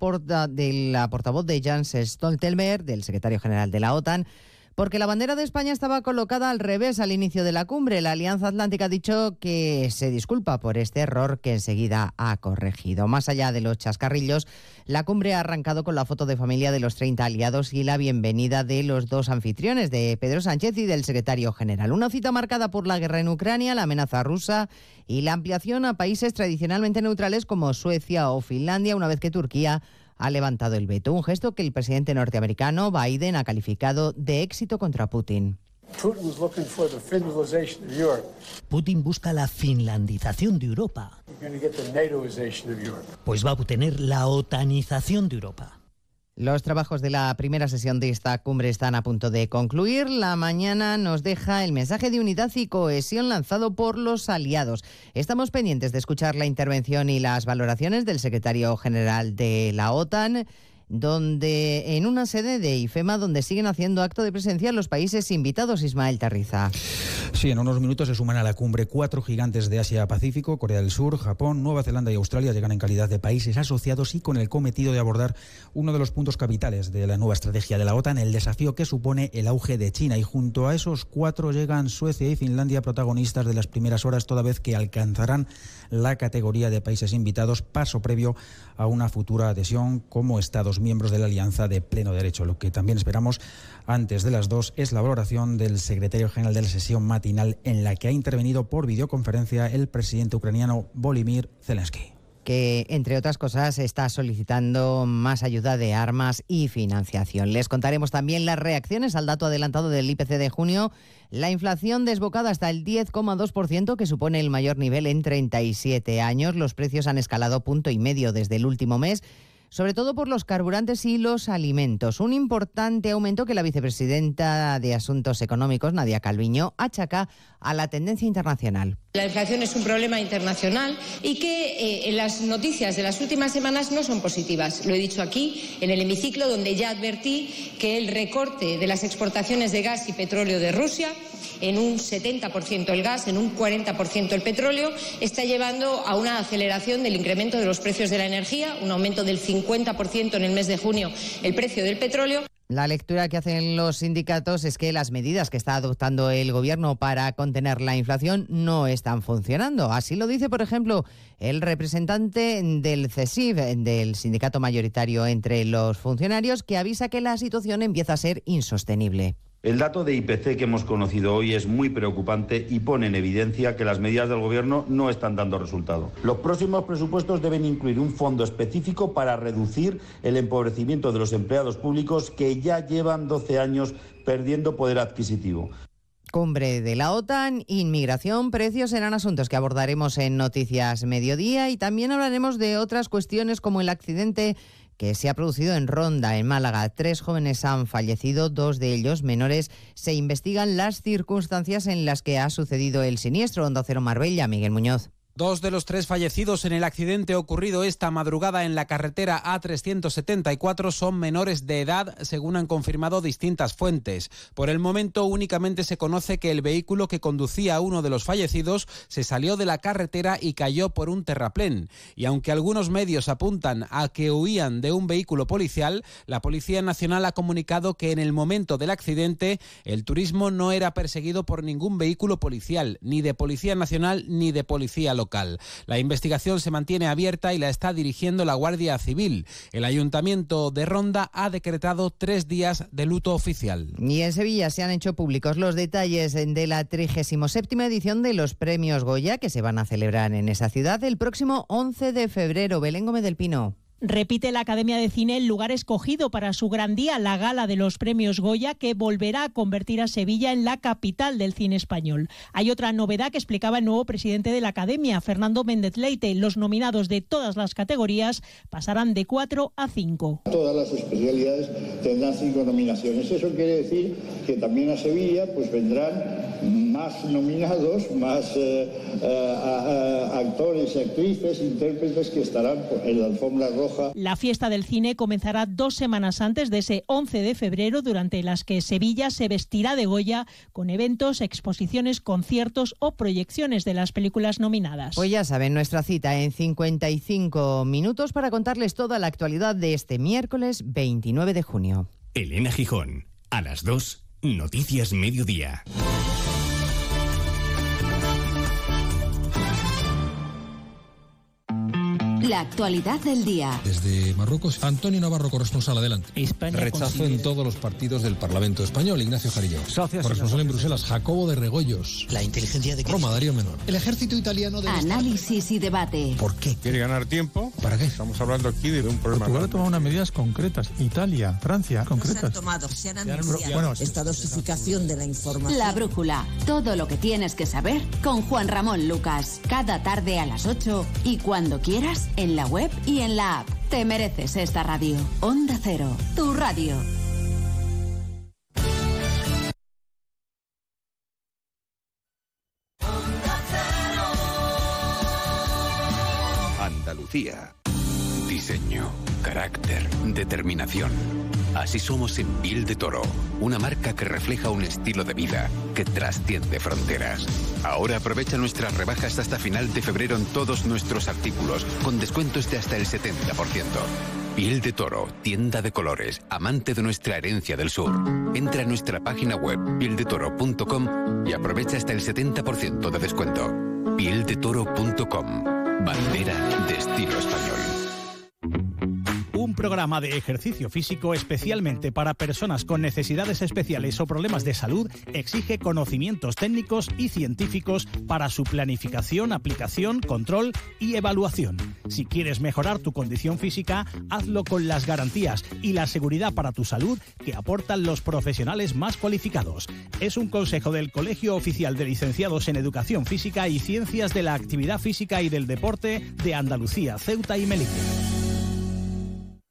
de la portavoz de Jans Stoltenberg, del secretario general de la OTAN, porque la bandera de España estaba colocada al revés al inicio de la cumbre. La Alianza Atlántica ha dicho que se disculpa por este error que enseguida ha corregido. Más allá de los chascarrillos, la cumbre ha arrancado con la foto de familia de los 30 aliados y la bienvenida de los dos anfitriones, de Pedro Sánchez y del secretario general. Una cita marcada por la guerra en Ucrania, la amenaza rusa y la ampliación a países tradicionalmente neutrales como Suecia o Finlandia, una vez que Turquía ha levantado el veto, un gesto que el presidente norteamericano Biden ha calificado de éxito contra Putin. Putin busca la finlandización de Europa. Pues va a obtener la otanización de Europa. Los trabajos de la primera sesión de esta cumbre están a punto de concluir. La mañana nos deja el mensaje de unidad y cohesión lanzado por los aliados. Estamos pendientes de escuchar la intervención y las valoraciones del secretario general de la OTAN donde en una sede de IFEMA donde siguen haciendo acto de presencia los países invitados, Ismael Tarriza. Sí, en unos minutos se suman a la cumbre cuatro gigantes de Asia-Pacífico, Corea del Sur, Japón, Nueva Zelanda y Australia llegan en calidad de países asociados y con el cometido de abordar uno de los puntos capitales de la nueva estrategia de la OTAN, el desafío que supone el auge de China. Y junto a esos cuatro llegan Suecia y Finlandia, protagonistas de las primeras horas, toda vez que alcanzarán la categoría de países invitados, paso previo a una futura adhesión como Estados miembros de la Alianza de pleno derecho. Lo que también esperamos antes de las dos es la valoración del secretario general de la sesión matinal en la que ha intervenido por videoconferencia el presidente ucraniano Volodymyr Zelensky que, entre otras cosas, está solicitando más ayuda de armas y financiación. Les contaremos también las reacciones al dato adelantado del IPC de junio, la inflación desbocada hasta el 10,2%, que supone el mayor nivel en 37 años. Los precios han escalado punto y medio desde el último mes sobre todo por los carburantes y los alimentos. Un importante aumento que la vicepresidenta de Asuntos Económicos, Nadia Calviño, achaca a la tendencia internacional. La inflación es un problema internacional y que eh, las noticias de las últimas semanas no son positivas. Lo he dicho aquí, en el hemiciclo, donde ya advertí que el recorte de las exportaciones de gas y petróleo de Rusia en un 70% el gas, en un 40% el petróleo, está llevando a una aceleración del incremento de los precios de la energía, un aumento del 50% en el mes de junio el precio del petróleo. La lectura que hacen los sindicatos es que las medidas que está adoptando el gobierno para contener la inflación no están funcionando. Así lo dice, por ejemplo, el representante del CESIF, del sindicato mayoritario entre los funcionarios, que avisa que la situación empieza a ser insostenible. El dato de IPC que hemos conocido hoy es muy preocupante y pone en evidencia que las medidas del Gobierno no están dando resultado. Los próximos presupuestos deben incluir un fondo específico para reducir el empobrecimiento de los empleados públicos que ya llevan 12 años perdiendo poder adquisitivo. Cumbre de la OTAN, inmigración, precios serán asuntos que abordaremos en Noticias Mediodía y también hablaremos de otras cuestiones como el accidente que se ha producido en Ronda, en Málaga. Tres jóvenes han fallecido, dos de ellos menores. Se investigan las circunstancias en las que ha sucedido el siniestro. Onda Cero Marbella, Miguel Muñoz. Dos de los tres fallecidos en el accidente ocurrido esta madrugada en la carretera A374 son menores de edad, según han confirmado distintas fuentes. Por el momento únicamente se conoce que el vehículo que conducía a uno de los fallecidos se salió de la carretera y cayó por un terraplén. Y aunque algunos medios apuntan a que huían de un vehículo policial, la Policía Nacional ha comunicado que en el momento del accidente el turismo no era perseguido por ningún vehículo policial, ni de Policía Nacional ni de Policía Local local. La investigación se mantiene abierta y la está dirigiendo la Guardia Civil. El Ayuntamiento de Ronda ha decretado tres días de luto oficial. Y en Sevilla se han hecho públicos los detalles de la 37 edición de los premios Goya que se van a celebrar en esa ciudad el próximo 11 de febrero. Belén Gómez del Pino. Repite la Academia de Cine el lugar escogido para su gran día, la gala de los premios Goya, que volverá a convertir a Sevilla en la capital del cine español. Hay otra novedad que explicaba el nuevo presidente de la Academia, Fernando Méndez Leite. Los nominados de todas las categorías pasarán de cuatro a cinco. Todas las especialidades tendrán cinco nominaciones. Eso quiere decir que también a Sevilla pues vendrán más nominados, más eh, eh, actores, actrices, intérpretes que estarán en la alfombra roja la fiesta del cine comenzará dos semanas antes de ese 11 de febrero, durante las que Sevilla se vestirá de Goya con eventos, exposiciones, conciertos o proyecciones de las películas nominadas. Pues ya saben, nuestra cita en 55 minutos para contarles toda la actualidad de este miércoles 29 de junio. Elena Gijón, a las 2, Noticias Mediodía. La actualidad del día. Desde Marruecos, Antonio Navarro, corresponsal, adelante. España Rechazo en todos los partidos del Parlamento español. Ignacio Jarillo. Corresponsal en Bruselas, Jacobo de Regoyos. La inteligencia de... Roma, Darío Menor. El ejército italiano de... Análisis y debate. ¿Por qué? ¿Quiere ganar tiempo? ¿Para qué? Estamos hablando aquí de un problema... Portugal ha tomado unas medidas concretas. Italia, Francia, concretas. Se han tomado, se han anunciado esta dosificación de la información. La brújula. Todo lo que tienes que saber con Juan Ramón Lucas. Cada tarde a las 8 y cuando quieras en la web y en la app. Te mereces esta radio. Onda Cero, tu radio. Andalucía. Diseño, carácter, determinación. Así somos en Piel de Toro, una marca que refleja un estilo de vida que trasciende fronteras. Ahora aprovecha nuestras rebajas hasta final de febrero en todos nuestros artículos, con descuentos de hasta el 70%. Piel de Toro, tienda de colores, amante de nuestra herencia del sur. Entra a nuestra página web pieldetoro.com y aprovecha hasta el 70% de descuento. Pieldetoro.com, bandera de estilo español. Un programa de ejercicio físico especialmente para personas con necesidades especiales o problemas de salud exige conocimientos técnicos y científicos para su planificación, aplicación, control y evaluación. Si quieres mejorar tu condición física, hazlo con las garantías y la seguridad para tu salud que aportan los profesionales más cualificados. Es un consejo del Colegio Oficial de Licenciados en Educación Física y Ciencias de la Actividad Física y del Deporte de Andalucía, Ceuta y Melilla.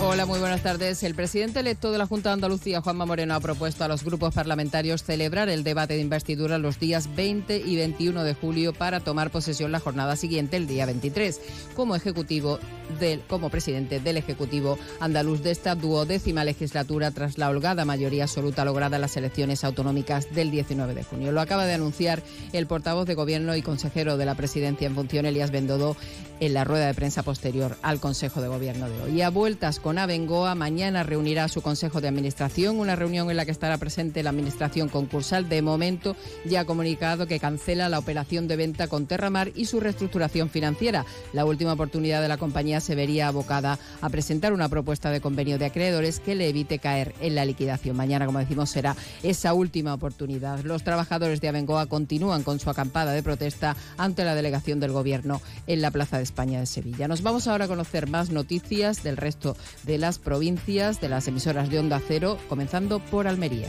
Hola, muy buenas tardes. El presidente electo de la Junta de Andalucía, Juanma Moreno, ha propuesto a los grupos parlamentarios celebrar el debate de investidura los días 20 y 21 de julio para tomar posesión la jornada siguiente, el día 23, como ejecutivo del, como presidente del Ejecutivo andaluz de esta duodécima legislatura tras la holgada mayoría absoluta lograda en las elecciones autonómicas del 19 de junio. Lo acaba de anunciar el portavoz de Gobierno y consejero de la Presidencia en función, Elías Bendodo, en la rueda de prensa posterior al Consejo de Gobierno de hoy. Y a vueltas con Abengoa, mañana reunirá su Consejo de Administración, una reunión en la que estará presente la Administración concursal. De momento ya ha comunicado que cancela la operación de venta con Terramar y su reestructuración financiera. La última oportunidad de la compañía se vería abocada a presentar una propuesta de convenio de acreedores que le evite caer en la liquidación. Mañana, como decimos, será esa última oportunidad. Los trabajadores de Abengoa continúan con su acampada de protesta ante la delegación del Gobierno en la Plaza de España de Sevilla. Nos vamos ahora a conocer más noticias del resto de las provincias, de las emisoras de Onda Cero, comenzando por Almería.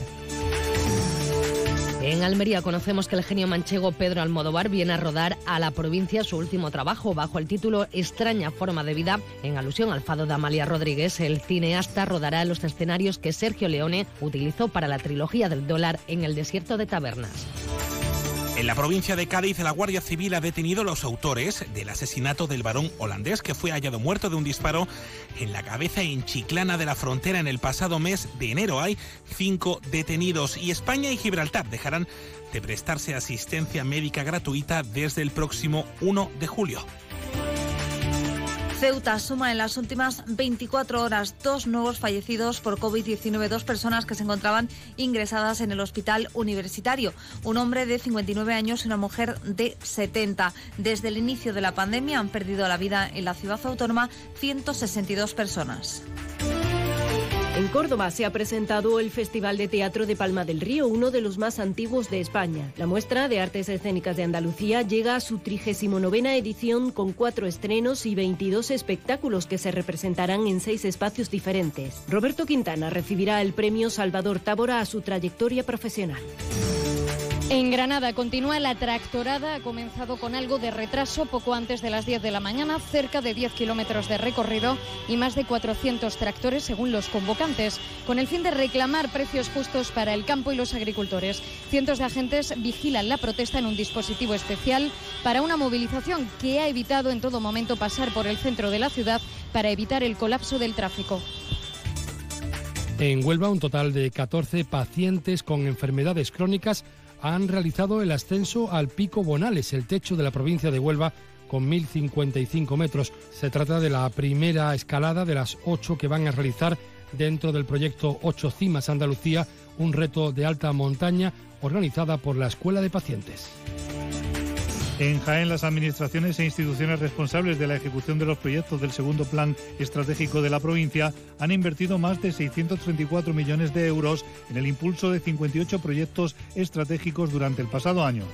En Almería conocemos que el genio manchego Pedro Almodóvar viene a rodar a la provincia su último trabajo bajo el título Extraña forma de vida, en alusión al fado de Amalia Rodríguez. El cineasta rodará los escenarios que Sergio Leone utilizó para la trilogía del dólar en el desierto de Tabernas. En la provincia de Cádiz, la Guardia Civil ha detenido a los autores del asesinato del varón holandés que fue hallado muerto de un disparo en la cabeza en Chiclana de la Frontera en el pasado mes de enero. Hay cinco detenidos y España y Gibraltar dejarán de prestarse asistencia médica gratuita desde el próximo 1 de julio. Ceuta suma en las últimas 24 horas dos nuevos fallecidos por COVID-19, dos personas que se encontraban ingresadas en el hospital universitario, un hombre de 59 años y una mujer de 70. Desde el inicio de la pandemia han perdido la vida en la ciudad autónoma 162 personas. En Córdoba se ha presentado el Festival de Teatro de Palma del Río, uno de los más antiguos de España. La muestra de artes escénicas de Andalucía llega a su 39 edición con cuatro estrenos y 22 espectáculos que se representarán en seis espacios diferentes. Roberto Quintana recibirá el premio Salvador Tábora a su trayectoria profesional. En Granada continúa la tractorada, ha comenzado con algo de retraso poco antes de las 10 de la mañana, cerca de 10 kilómetros de recorrido y más de 400 tractores según los convocantes, con el fin de reclamar precios justos para el campo y los agricultores. Cientos de agentes vigilan la protesta en un dispositivo especial para una movilización que ha evitado en todo momento pasar por el centro de la ciudad para evitar el colapso del tráfico. En Huelva, un total de 14 pacientes con enfermedades crónicas han realizado el ascenso al Pico Bonales, el techo de la provincia de Huelva, con 1.055 metros. Se trata de la primera escalada de las ocho que van a realizar dentro del proyecto Ocho Cimas Andalucía, un reto de alta montaña organizada por la Escuela de Pacientes. En Jaén, las administraciones e instituciones responsables de la ejecución de los proyectos del segundo plan estratégico de la provincia han invertido más de 634 millones de euros en el impulso de 58 proyectos estratégicos durante el pasado año.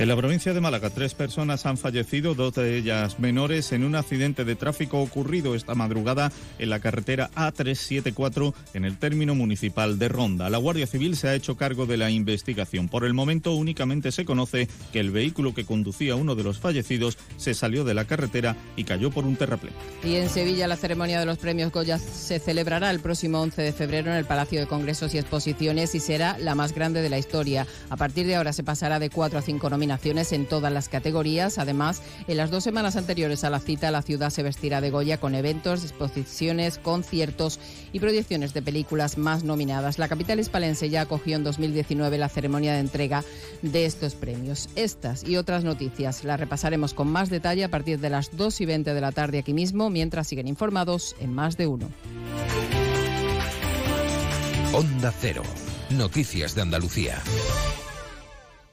En la provincia de Málaga, tres personas han fallecido, dos de ellas menores, en un accidente de tráfico ocurrido esta madrugada en la carretera A374 en el término municipal de Ronda. La Guardia Civil se ha hecho cargo de la investigación. Por el momento únicamente se conoce que el vehículo que conducía uno de los fallecidos se salió de la carretera y cayó por un terraplén. Y en Sevilla la ceremonia de los premios Goya se celebrará el próximo 11 de febrero en el Palacio de Congresos y Exposiciones y será la más grande de la historia. A partir de ahora se pasará de cuatro a cinco nominaciones en todas las categorías. Además, en las dos semanas anteriores a la cita, la ciudad se vestirá de Goya con eventos, exposiciones, conciertos y proyecciones de películas más nominadas. La capital hispalense ya acogió en 2019 la ceremonia de entrega de estos premios. Estas y otras noticias las repasaremos con más detalle a partir de las 2 y 20 de la tarde aquí mismo, mientras siguen informados en más de uno. Onda Cero. Noticias de Andalucía.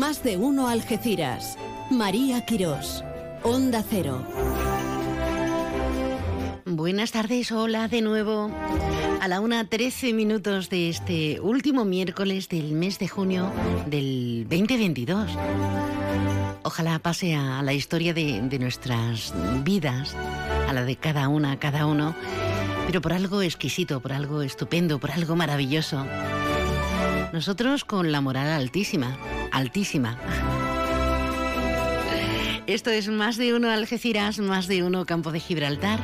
Más de uno Algeciras. María Quirós. Onda Cero. Buenas tardes, hola de nuevo. A la una 13 minutos de este último miércoles del mes de junio del 2022. Ojalá pase a la historia de, de nuestras vidas, a la de cada una, cada uno, pero por algo exquisito, por algo estupendo, por algo maravilloso. Nosotros con la moral altísima, altísima. Esto es más de uno Algeciras, más de uno Campo de Gibraltar.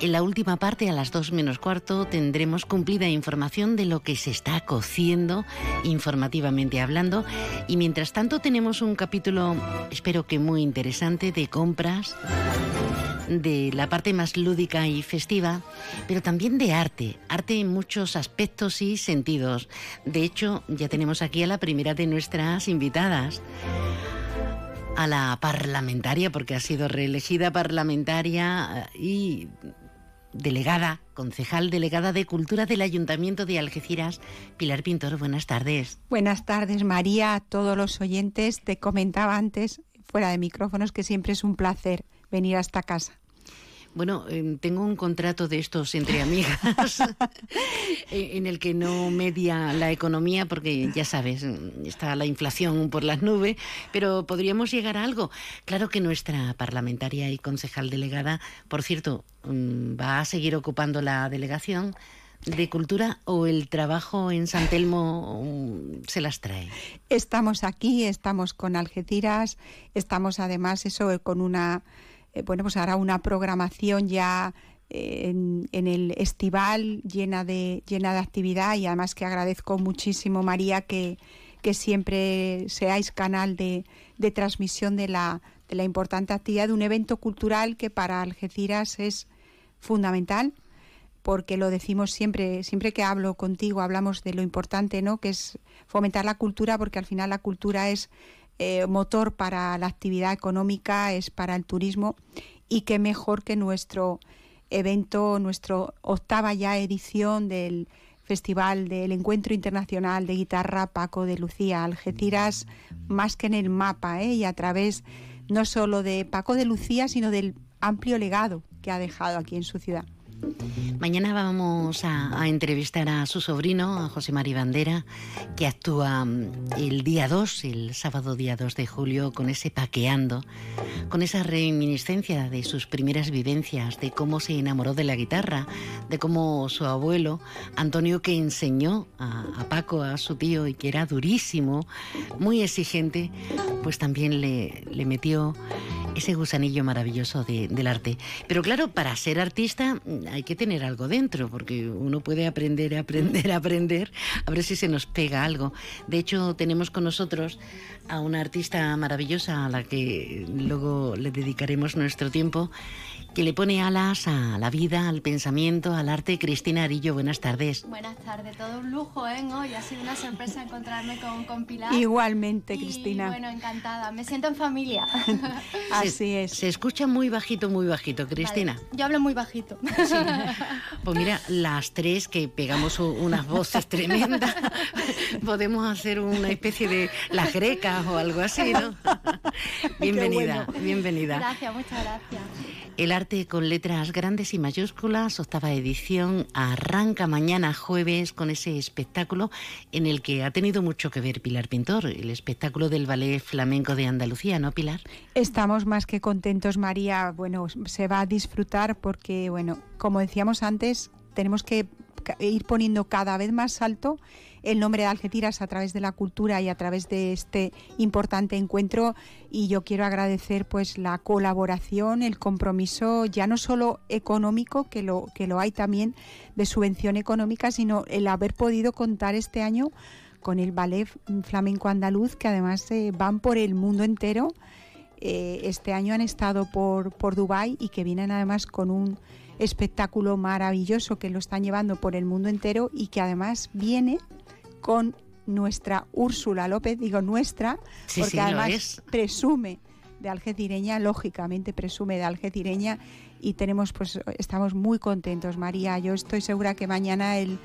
En la última parte, a las dos menos cuarto, tendremos cumplida información de lo que se está cociendo, informativamente hablando. Y mientras tanto, tenemos un capítulo, espero que muy interesante, de compras de la parte más lúdica y festiva, pero también de arte, arte en muchos aspectos y sentidos. De hecho, ya tenemos aquí a la primera de nuestras invitadas, a la parlamentaria, porque ha sido reelegida parlamentaria y delegada, concejal delegada de Cultura del Ayuntamiento de Algeciras, Pilar Pintor. Buenas tardes. Buenas tardes, María, a todos los oyentes. Te comentaba antes, fuera de micrófonos, que siempre es un placer venir a esta casa. Bueno, em, tengo un contrato de estos entre amigas [laughs] en el que no media la economía porque ya sabes, está la inflación por las nubes, pero podríamos llegar a algo. Claro que nuestra parlamentaria y concejal delegada, por cierto, mm, va a seguir ocupando la delegación de cultura o el trabajo en San Telmo mm, se las trae? Estamos aquí, estamos con Algeciras, estamos además eso con una, eh, bueno, pues ahora una programación ya eh, en, el estival llena de, llena de actividad y además que agradezco muchísimo, María, que, que siempre seáis canal de, de transmisión de la, de la importante actividad de un evento cultural que para Algeciras es fundamental porque lo decimos siempre, siempre que hablo contigo, hablamos de lo importante, ¿no? Que es fomentar la cultura, porque al final la cultura es eh, motor para la actividad económica, es para el turismo, y qué mejor que nuestro evento, nuestra octava ya edición del Festival del Encuentro Internacional de Guitarra Paco de Lucía, Algeciras, más que en el mapa, ¿eh? y a través no solo de Paco de Lucía, sino del amplio legado que ha dejado aquí en su ciudad. Mañana vamos a, entrevistar a su sobrino, a José Mari Bandera, que actúa mm, el día 2, el sábado día 2 de julio, con ese paqueando, con esa reminiscencia de sus primeras vivencias, de cómo se enamoró de la guitarra, de cómo su abuelo, Antonio, que enseñó a, Paco, a su tío, y que era durísimo, muy exigente, pues también le, metió ese gusanillo maravilloso del arte. Pero claro, para ser artista hay que tener algo dentro, porque uno puede aprender, aprender, [laughs] aprender, a ver si se nos pega algo. De hecho, tenemos con nosotros a una artista maravillosa a la que luego le dedicaremos nuestro tiempo que le pone alas a la vida, al pensamiento, al arte. Cristina Arillo, buenas tardes. Buenas tardes, todo un lujo, ¿eh? Hoy ha sido una sorpresa encontrarme con, con Pilar. Igualmente, Cristina. Bueno, encantada, me siento en familia. [laughs] Así es. Se escucha muy bajito, muy bajito, Cristina. yo hablo muy bajito. Pues mira, las tres que pegamos unas voces tremendas, [laughs] podemos hacer una especie de las grecas o algo así, ¿no? [laughs] bienvenida, bienvenida. Gracias, muchas gracias. El arte con letras grandes y mayúsculas, octava edición, arranca mañana jueves con ese espectáculo en el que ha tenido mucho que ver Pilar Pintor, el espectáculo del Ballet Flamenco de Andalucía, ¿no, Pilar? Estamos más que contentos, María. Bueno, se va a disfrutar porque, bueno, como decíamos antes, tenemos que ir poniendo cada vez más alto el nombre de Algeciras a través de la cultura y a través de este importante encuentro y yo quiero agradecer pues la colaboración, el compromiso ya no solo económico que lo que lo hay también de subvención económica, sino el haber podido contar este año con el ballet flamenco andaluz que además eh, van por el mundo entero. Eh, este año han estado por, por Dubái y que vienen además con un espectáculo maravilloso que lo están llevando por el mundo entero y que además viene con nuestra Úrsula López, digo nuestra, porque además presume de algecireña, lógicamente presume de algecireña y tenemos pues estamos muy contentos, María. Yo estoy segura que mañana el,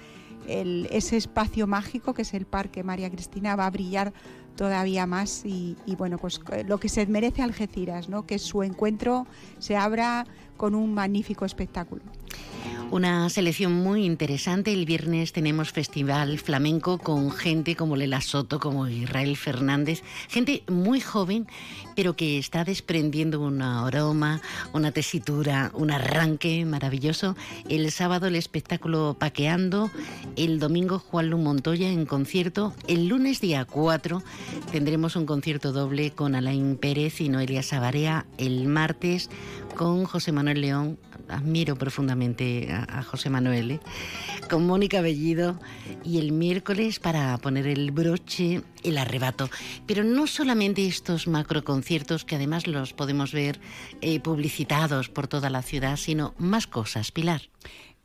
ese espacio mágico que es el Parque María Cristina va a brillar todavía más y, y, bueno, pues lo que se merece Algeciras, ¿no? Que su encuentro se abra con un magnífico espectáculo. Una selección muy interesante. El viernes tenemos festival flamenco con gente como Lela Soto, como Israel Fernández, gente muy joven, pero que está desprendiendo un aroma, una tesitura, un arranque maravilloso. El sábado el espectáculo Paqueando, el domingo Juan Lu Montoya en concierto, el lunes día 4 tendremos un concierto doble con Alain Pérez y Noelia Sabarea, el martes con José Manuel León, admiro profundamente a, José Manuel, ¿eh? con Mónica Bellido y el miércoles para poner el broche, el arrebato. Pero no solamente estos macroconciertos que además los podemos ver eh, publicitados por toda la ciudad, sino más cosas, Pilar.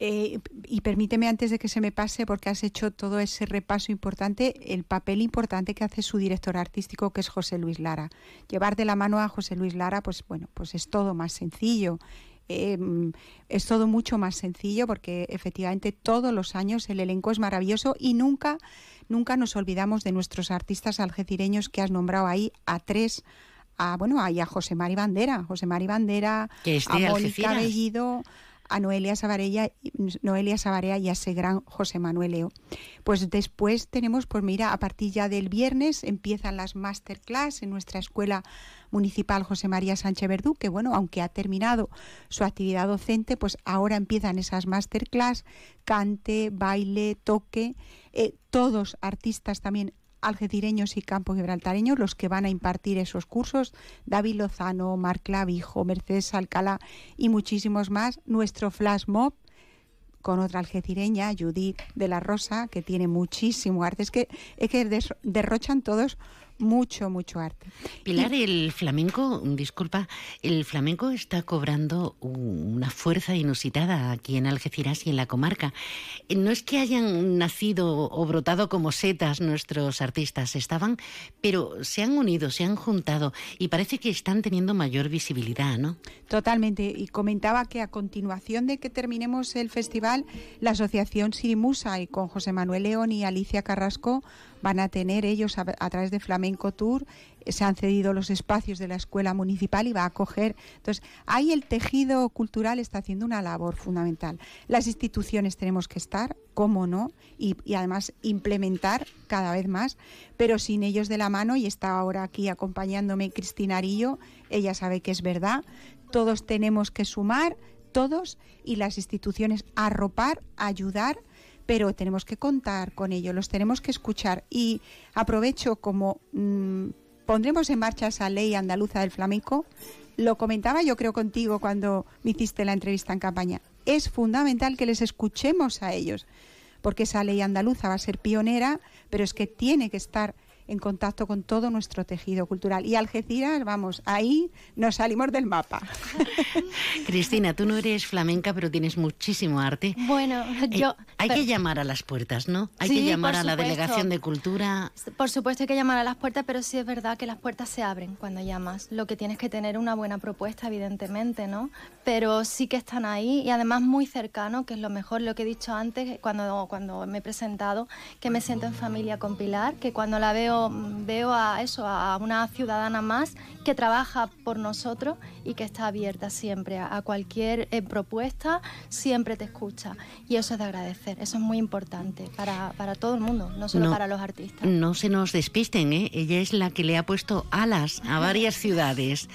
Eh, y permíteme antes de que se me pase, porque has hecho todo ese repaso importante, el papel importante que hace su director artístico, que es José Luis Lara. Llevar de la mano a José Luis Lara, pues bueno, pues es todo más sencillo. Em, es todo mucho más sencillo porque efectivamente todos los años el elenco es maravilloso y nunca, nunca nos olvidamos de nuestros artistas algecireños que has nombrado ahí, a tres, a bueno, a, a José Mari Bandera, José Mari Bandera, a Mónica Bellido, a Noelia Sabarella, Noelia Sabarea y a ese gran José Manuel Leo. Pues después tenemos, pues mira, a partir ya del viernes empiezan las masterclass en nuestra escuela municipal José María Sánchez Verdú, que bueno, aunque ha terminado su actividad docente, pues ahora empiezan esas masterclass, cante, baile, toque, eh, todos artistas también algecireños y campo gibraltareños los que van a impartir esos cursos, David Lozano, Marc Clavijo, Mercedes Alcalá y muchísimos más. Nuestro flash mob con otra algecireña, Judith de la Rosa, que tiene muchísimo arte. Es que, es que derrochan todos mucho, mucho arte. Pilar, el flamenco, disculpa, el flamenco está cobrando una fuerza inusitada aquí en Algeciras y en la comarca. No es que hayan nacido o brotado como setas nuestros artistas, estaban, pero se han unido, se han juntado y parece que están teniendo mayor visibilidad, ¿no? Totalmente. Y comentaba que a continuación de que terminemos el festival, la Asociación Sirimusa y con José Manuel León y Alicia Carrasco van a tener ellos a, través de Flamenco Tour, eh, se han cedido los espacios de la escuela municipal y va a acoger. Entonces, ahí el tejido cultural está haciendo una labor fundamental. Las instituciones tenemos que estar, cómo no, y, además implementar cada vez más, pero sin ellos de la mano, y está ahora aquí acompañándome Cristina Arillo, ella sabe que es verdad, todos tenemos que sumar, todos, y las instituciones arropar, ayudar pero tenemos que contar con ello, los tenemos que escuchar. Y aprovecho como mm, pondremos en marcha esa ley andaluza del flamenco, lo comentaba yo creo contigo cuando me hiciste la entrevista en campaña, es fundamental que les escuchemos a ellos, porque esa ley andaluza va a ser pionera, pero es que tiene que estar en contacto con todo nuestro tejido cultural. Y Algeciras, vamos, ahí nos salimos del mapa. [laughs] Cristina, tú no eres flamenca, pero tienes muchísimo arte. Bueno, eh, yo... hay que llamar a las puertas, ¿no? Hay que llamar a la Delegación de Cultura. Por supuesto hay que llamar a las puertas, pero sí es verdad que las puertas se abren cuando llamas. Lo que tienes que tener una buena propuesta, evidentemente, ¿no? Pero sí que están ahí y además muy cercano, que es lo mejor, lo que he dicho antes cuando, cuando me he presentado, que me siento en familia con Pilar, que cuando la veo veo, a eso, a una ciudadana más que trabaja por nosotros y que está abierta siempre a, cualquier eh, propuesta, siempre te escucha. Y eso es de agradecer, eso es muy importante para, todo el mundo, no solo para los artistas. No se nos despisten, ¿eh? ella es la que le ha puesto alas a varias [laughs] ciudades.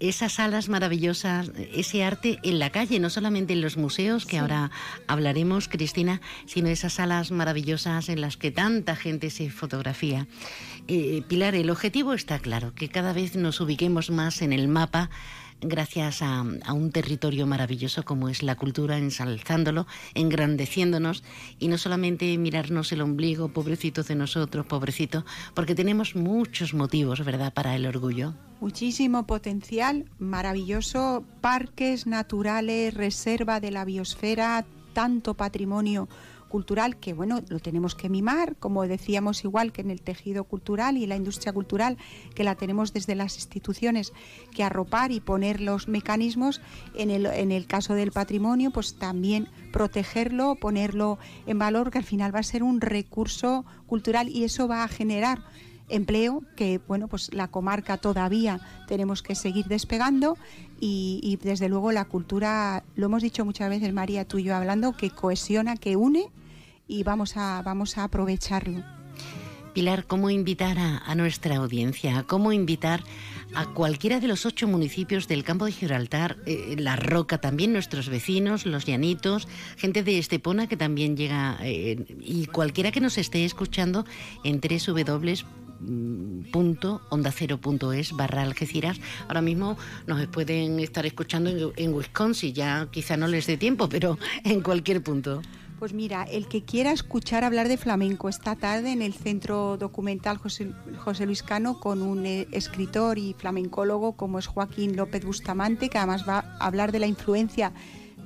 Esas alas maravillosas, ese arte en la calle, no solamente en los museos, que ahora hablaremos, Cristina, sino esas alas maravillosas en las que tanta gente se fotografía. Eh, Pilar, el objetivo está claro, que cada vez nos ubiquemos más en el mapa gracias a, un territorio maravilloso como es la cultura, ensalzándolo, engrandeciéndonos y no solamente mirarnos el ombligo, pobrecitos de nosotros, pobrecito, porque tenemos muchos motivos, ¿verdad?, para el orgullo. Muchísimo potencial, maravilloso, parques naturales, reserva de la biosfera, tanto patrimonio cultural que, bueno, lo tenemos que mimar, como decíamos igual que en el tejido cultural y la industria cultural, que la tenemos desde las instituciones que arropar y poner los mecanismos, en el, en el caso del patrimonio, pues también protegerlo, ponerlo en valor, que al final va a ser un recurso cultural y eso va a generar empleo que bueno pues la comarca todavía tenemos que seguir despegando y, y, desde luego la cultura lo hemos dicho muchas veces María tú y yo hablando que cohesiona que une y vamos a vamos a aprovecharlo Pilar, ¿cómo invitar a, nuestra audiencia? ¿Cómo invitar a cualquiera de los ocho municipios del campo de Gibraltar, eh, La Roca también, nuestros vecinos, los llanitos, gente de Estepona que también llega, eh, y cualquiera que nos esté escuchando en www punto onda cero punto es barra Algeciras. Ahora mismo nos pueden estar escuchando en, en Wisconsin, ya quizá no les dé tiempo, pero en cualquier punto. Pues mira, el que quiera escuchar hablar de flamenco esta tarde en el Centro Documental José, José Luis Cano con un eh, escritor y flamencólogo como es Joaquín López Bustamante, que además va a hablar de la influencia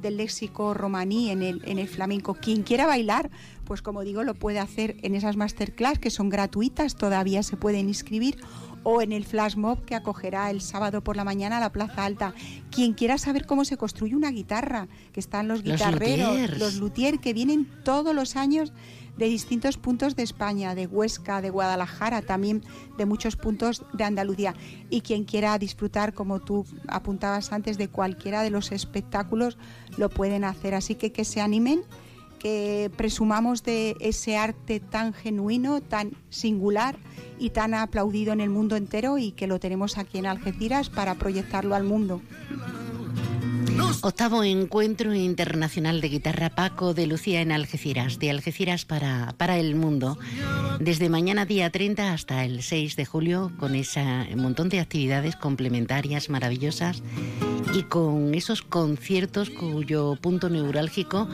del léxico romaní en el, en el flamenco. Quien quiera bailar, pues como digo, lo puede hacer en esas masterclass que son gratuitas, todavía se pueden inscribir, o en el flash mob que acogerá el sábado por la mañana a la Plaza Alta. Quien quiera saber cómo se construye una guitarra, que están los guitarreros, los luthier, que vienen todos los años de distintos puntos de España, de Huesca, de Guadalajara, también de muchos puntos de Andalucía. Y quien quiera disfrutar, como tú apuntabas antes, de cualquiera de los espectáculos, lo pueden hacer. Así que que se animen que presumamos de ese arte tan genuino, tan singular y tan aplaudido en el mundo entero y que lo tenemos aquí en Algeciras para proyectarlo al mundo. Octavo encuentro internacional de guitarra Paco de Lucía en Algeciras, de Algeciras para, para el mundo, desde mañana día 30 hasta el 6 de julio, con ese montón de actividades complementarias maravillosas y con esos conciertos cuyo punto neurálgico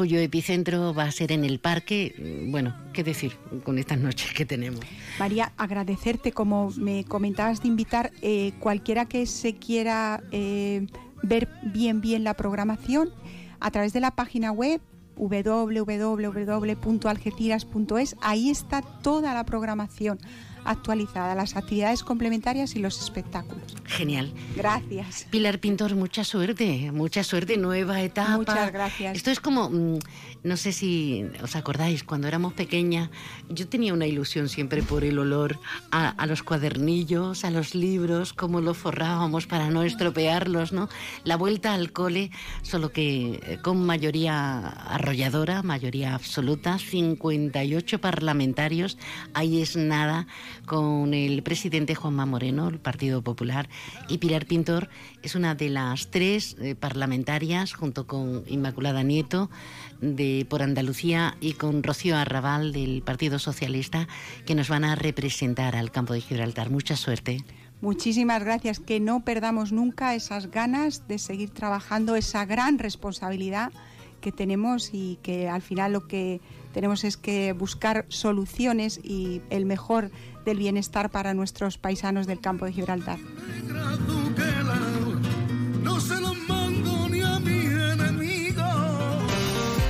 cuyo epicentro va a ser en el parque. Bueno, ¿qué decir con estas noches que tenemos? María, agradecerte, como me comentabas de invitar, eh, cualquiera que se quiera eh, ver bien bien la programación a través de la página web www.algeciras.es, ahí está toda la programación actualizada, las actividades complementarias y los espectáculos. Genial. Gracias. Pilar Pintor, mucha suerte, mucha suerte, nueva etapa. Muchas gracias. Esto es como, mm, no sé si os acordáis, cuando éramos pequeñas, yo tenía una ilusión siempre por el olor a, los cuadernillos, a los libros, cómo los forrábamos para no estropearlos, ¿no? La vuelta al cole, solo que eh, con mayoría arrolladora, mayoría absoluta, 58 parlamentarios, ahí es nada con el presidente Juanma Moreno, el Partido Popular, y Pilar Pintor es una de las tres eh, parlamentarias, junto con Inmaculada Nieto, de por Andalucía, y con Rocío Arrabal, del Partido Socialista, que nos van a representar al campo de Gibraltar. Mucha suerte. Muchísimas gracias. Que no perdamos nunca esas ganas de seguir trabajando, esa gran responsabilidad que tenemos y que al final lo que tenemos es que buscar soluciones y el mejor del bienestar para nuestros paisanos del campo de Gibraltar.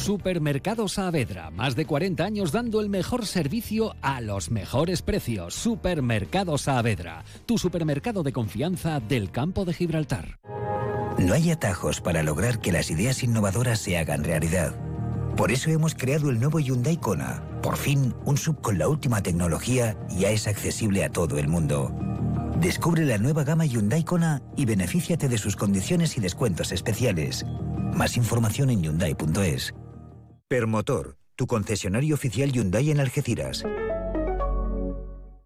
Supermercado Saavedra, más de 40 años dando el mejor servicio a los mejores precios. Supermercado Saavedra, tu supermercado de confianza del campo de Gibraltar. No hay atajos para lograr que las ideas innovadoras se hagan realidad. Por eso hemos creado el nuevo Hyundai Kona. Por fin, un sub con la última tecnología ya es accesible a todo el mundo. Descubre la nueva gama Hyundai Kona y benefíciate de sus condiciones y descuentos especiales. Más información en hyundai.es. Permotor, tu concesionario oficial Hyundai en Algeciras.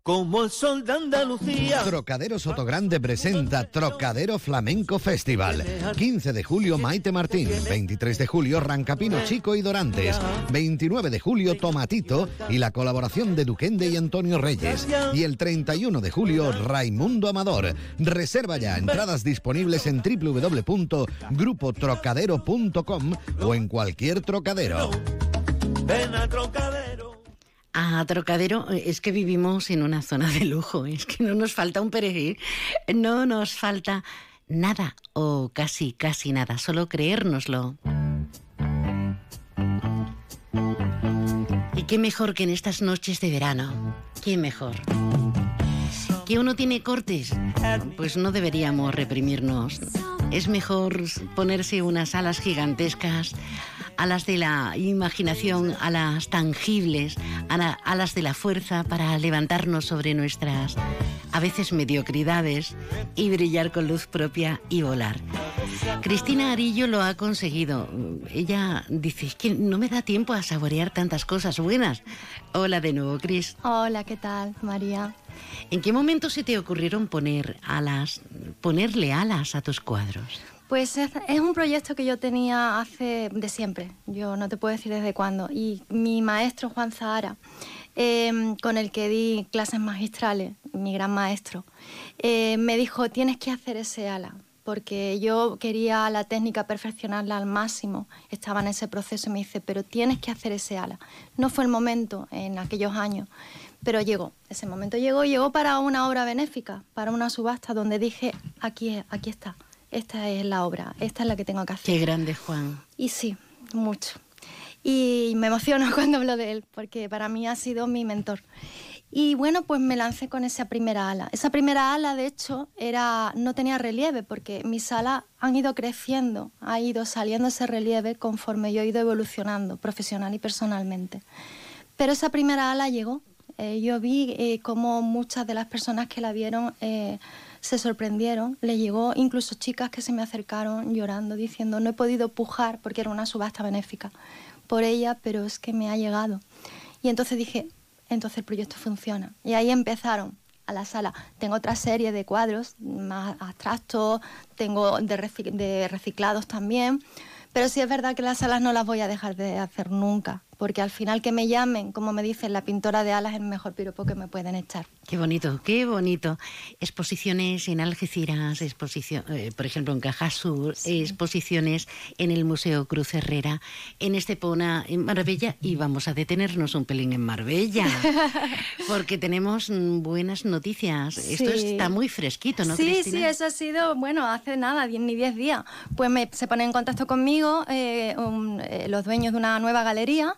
Como el sol de Andalucía. Trocadero Sotogrande presenta Trocadero Flamenco Festival. 15 de julio Maite Martín, 23 de julio Rancapino Chico y Dorantes, 29 de julio Tomatito y la colaboración de Duquende y Antonio Reyes. Y el 31 de julio Raimundo Amador. Reserva ya entradas disponibles en www.grupotrocadero.com o en cualquier trocadero. Ven a Trocadero. A Trocadero eh, es que vivimos en una zona de lujo, [laughs] es que no nos falta un perejil, no nos falta nada o casi, casi nada, solo creérnoslo. Y qué mejor que en estas noches de verano, qué mejor. ¿Que uno tiene cortes? Pues no deberíamos reprimirnos. Es mejor ponerse unas alas gigantescas, alas de la imaginación, alas tangibles, alas de la fuerza para levantarnos sobre nuestras a veces mediocridades y brillar con luz propia y volar. Cristina Arillo lo ha conseguido. Ella dice, es que no me da tiempo a saborear tantas cosas buenas. Hola de nuevo, Cris. Hola, ¿qué tal, María? ¿En qué momento se te ocurrieron poner alas, ponerle alas a tus cuadros? Pues es, es, un proyecto que yo tenía hace de siempre, yo no te puedo decir desde cuándo. Y mi maestro Juan Zahara, eh, con el que di clases magistrales, mi gran maestro, eh, me dijo, tienes que hacer ese ala, porque yo quería la técnica perfeccionarla al máximo, estaba en ese proceso y me dice, pero tienes que hacer ese ala. No fue el momento en aquellos años, pero llegó, ese momento llegó, llegó para una obra benéfica, para una subasta donde dije, aquí, aquí está esta es la obra, esta es la que tengo que hacer. Qué grande, Juan. Y sí, mucho. Y me emociono [laughs] cuando hablo de él, porque para mí ha sido mi mentor. Y bueno, pues me lancé con esa primera ala. Esa primera ala, de hecho, era, no tenía relieve, porque mis alas han ido creciendo, ha ido saliendo ese relieve conforme yo he ido evolucionando profesional y personalmente. Pero esa primera ala llegó. Eh, yo vi eh, cómo muchas de las personas que la vieron... Eh, se sorprendieron, le llegó incluso chicas que se me acercaron llorando, diciendo, no he podido pujar, porque era una subasta benéfica, por ella, pero es que me ha llegado. Y entonces dije, entonces el proyecto funciona. Y ahí empezaron a la sala. Tengo otra serie de cuadros más abstractos, tengo de, reciclados también, pero sí es verdad que las salas no las voy a dejar de hacer nunca, porque al final que me llamen, como me dicen, la pintora de alas es el mejor piropo que me pueden echar. Qué bonito, qué bonito. Exposiciones en Algeciras, exposición, eh, por ejemplo en Caja Sur, exposiciones en el Museo Cruz Herrera, en Estepona, en Marbella, y vamos a detenernos un pelín en Marbella, [laughs] porque tenemos buenas noticias. Esto está muy fresquito, ¿no? Sí, sí, eso ha sido, bueno, hace nada, ni 10 días. Pues me, se ponen en contacto conmigo eh, eh, los dueños de una nueva galería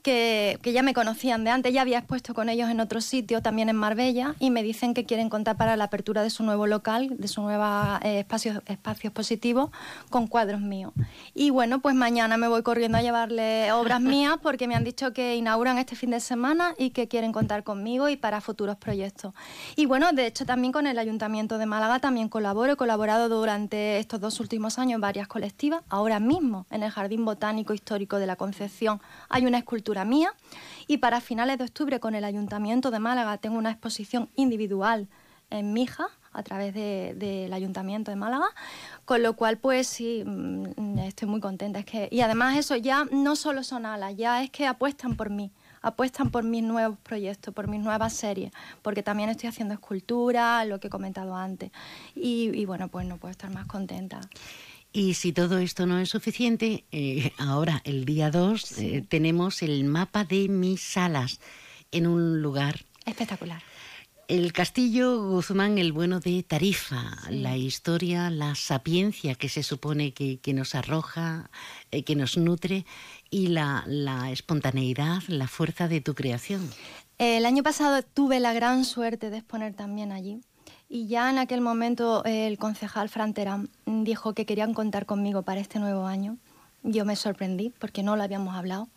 que, ya me conocían de antes, ya había expuesto con ellos en otro sitio, también en Marbella, y me dicen que quieren contar para la apertura de su nuevo local, de su nuevo eh, espacio, espacio expositivo, con cuadros míos. Y bueno, pues mañana me voy corriendo a llevarle obras [laughs] mías porque me han dicho que inauguran este fin de semana y que quieren contar conmigo y para futuros proyectos. Y bueno, de hecho también con el Ayuntamiento de Málaga también colaboro, he colaborado durante estos dos últimos años en varias colectivas. Ahora mismo en el Jardín Botánico Histórico de la Concepción hay una escultura mía. Y para finales de octubre con el Ayuntamiento de Málaga tengo una exposición individual en Mija a través del Ayuntamiento de Málaga, con lo cual pues sí, mm, estoy muy contenta. Es que, y además eso ya no solo son alas, ya es que apuestan por mí, apuestan por mis nuevos proyectos, por mis nuevas series, porque también estoy haciendo escultura, lo que he comentado antes, y bueno, pues no puedo estar más contenta. Y si todo esto no es suficiente, eh, ahora, el día 2, eh, tenemos el mapa de mis salas en un lugar espectacular. El castillo Guzmán el Bueno de Tarifa, la historia, la sapiencia que se supone que, nos arroja, eh, que nos nutre y la, la espontaneidad, la fuerza de tu creación. El año pasado tuve la gran suerte de exponer también allí y ya en aquel momento el concejal Fran dijo que querían contar conmigo para este nuevo año. Yo me sorprendí porque no lo habíamos hablado.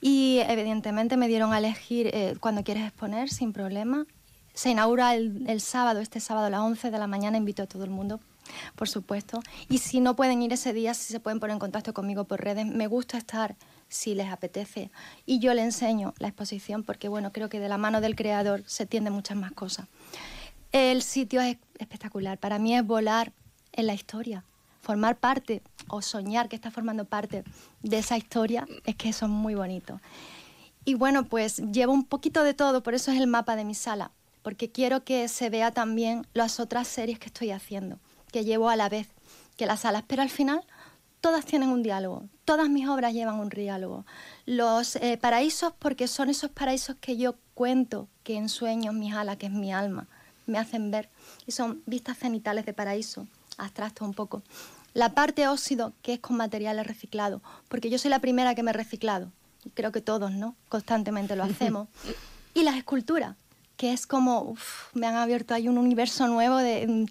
Y evidentemente me dieron a elegir eh, cuando quieres exponer sin problema. Se inaugura el, sábado, este sábado a las 11 de la mañana, invito a todo el mundo, por supuesto. Y si no pueden ir ese día, si se pueden poner en contacto conmigo por redes, me gusta estar si les apetece. Y yo le enseño la exposición porque, bueno, creo que de la mano del creador se tienden muchas más cosas. El sitio es espectacular. Para mí es volar en la historia. Formar parte o soñar que está formando parte de esa historia es que eso es muy bonito. Y bueno, pues llevo un poquito de todo, por eso es el mapa de mi sala, porque quiero que se vea también las otras series que estoy haciendo, que llevo a la vez que las salas, pero al final todas tienen un diálogo, todas mis obras llevan un diálogo. Los eh, paraísos, porque son esos paraísos que yo cuento, que en sueños mi ala, que es mi alma me hacen ver. Y son vistas cenitales de paraíso, abstracto un poco. La parte óxido, que es con materiales reciclados, porque yo soy la primera que me he reciclado. Creo que todos, ¿no? Constantemente lo [laughs] hacemos. y las esculturas, que es como, me han abierto ahí un universo nuevo de,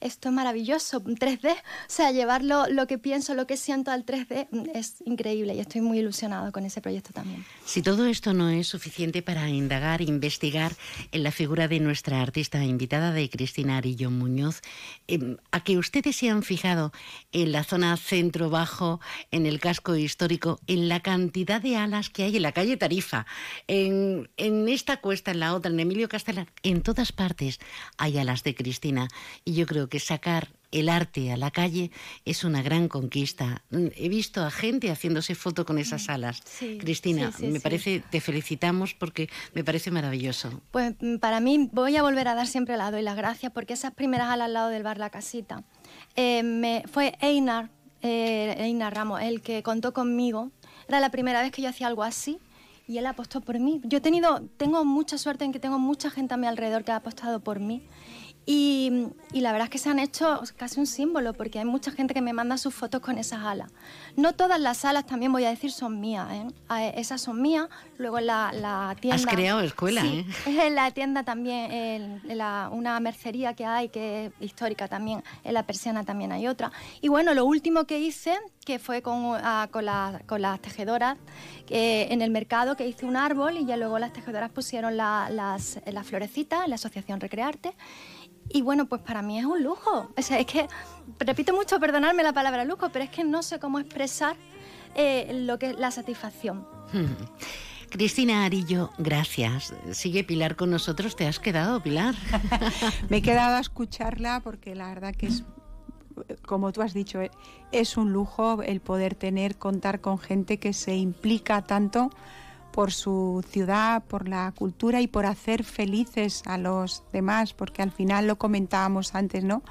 esto es maravilloso, 3D, o sea, llevarlo lo que pienso, lo que siento al 3D mm, es increíble y estoy muy ilusionado con ese proyecto también. Si todo esto no es suficiente para indagar, investigar en la figura de nuestra artista invitada de Cristina Arillo Muñoz, em, a que ustedes se han fijado en la zona centro-bajo, en el casco histórico, en la cantidad de alas que hay en la calle Tarifa, en, en esta cuesta, en la otra, en Emilio Castelar, en todas partes hay alas de Cristina. Y yo creo que sacar el arte a la calle es una gran conquista. He visto a gente haciéndose foto con esas alas. Cristina, me parece, te felicitamos porque me parece maravilloso. Pues mm, para mí voy a volver a dar siempre la doy las gracias porque esas primeras alas al lado del bar La Casita eh, me, fue Einar, eh, Einar Ramos el que contó conmigo. Era la primera vez que yo hacía algo así y él apostó por mí. Yo he tenido, tengo mucha suerte en que tengo mucha gente a mi alrededor que ha apostado por mí y, la verdad es que se han hecho casi un símbolo, porque hay mucha gente que me manda sus fotos con esas alas. No todas las alas, también voy a decir, son mías. ¿eh? Esas son mías. Luego en la, tienda... Has creado escuela, sí, ¿eh? En [laughs] la tienda también, en una mercería que hay, que es histórica también, en la persiana también hay otra. Y bueno, lo último que hice, que fue con, ah, con, las tejedoras, en el mercado, que hice un árbol y ya luego las tejedoras pusieron las, las florecitas en la Asociación Recrearte. Y bueno, pues para mí es un lujo. O sea, es que, repito mucho, perdonarme la palabra lujo, pero es que no sé cómo expresar eh, lo que es la satisfacción. [laughs] Cristina Arillo, gracias. Sigue Pilar con nosotros. ¿Te has quedado, Pilar? [laughs] Me he quedado a escucharla porque la verdad que es, como tú has dicho, es un lujo el poder tener, contar con gente que se implica tanto por su ciudad, por la cultura y por hacer felices a los demás, porque al final lo comentábamos antes, ¿no?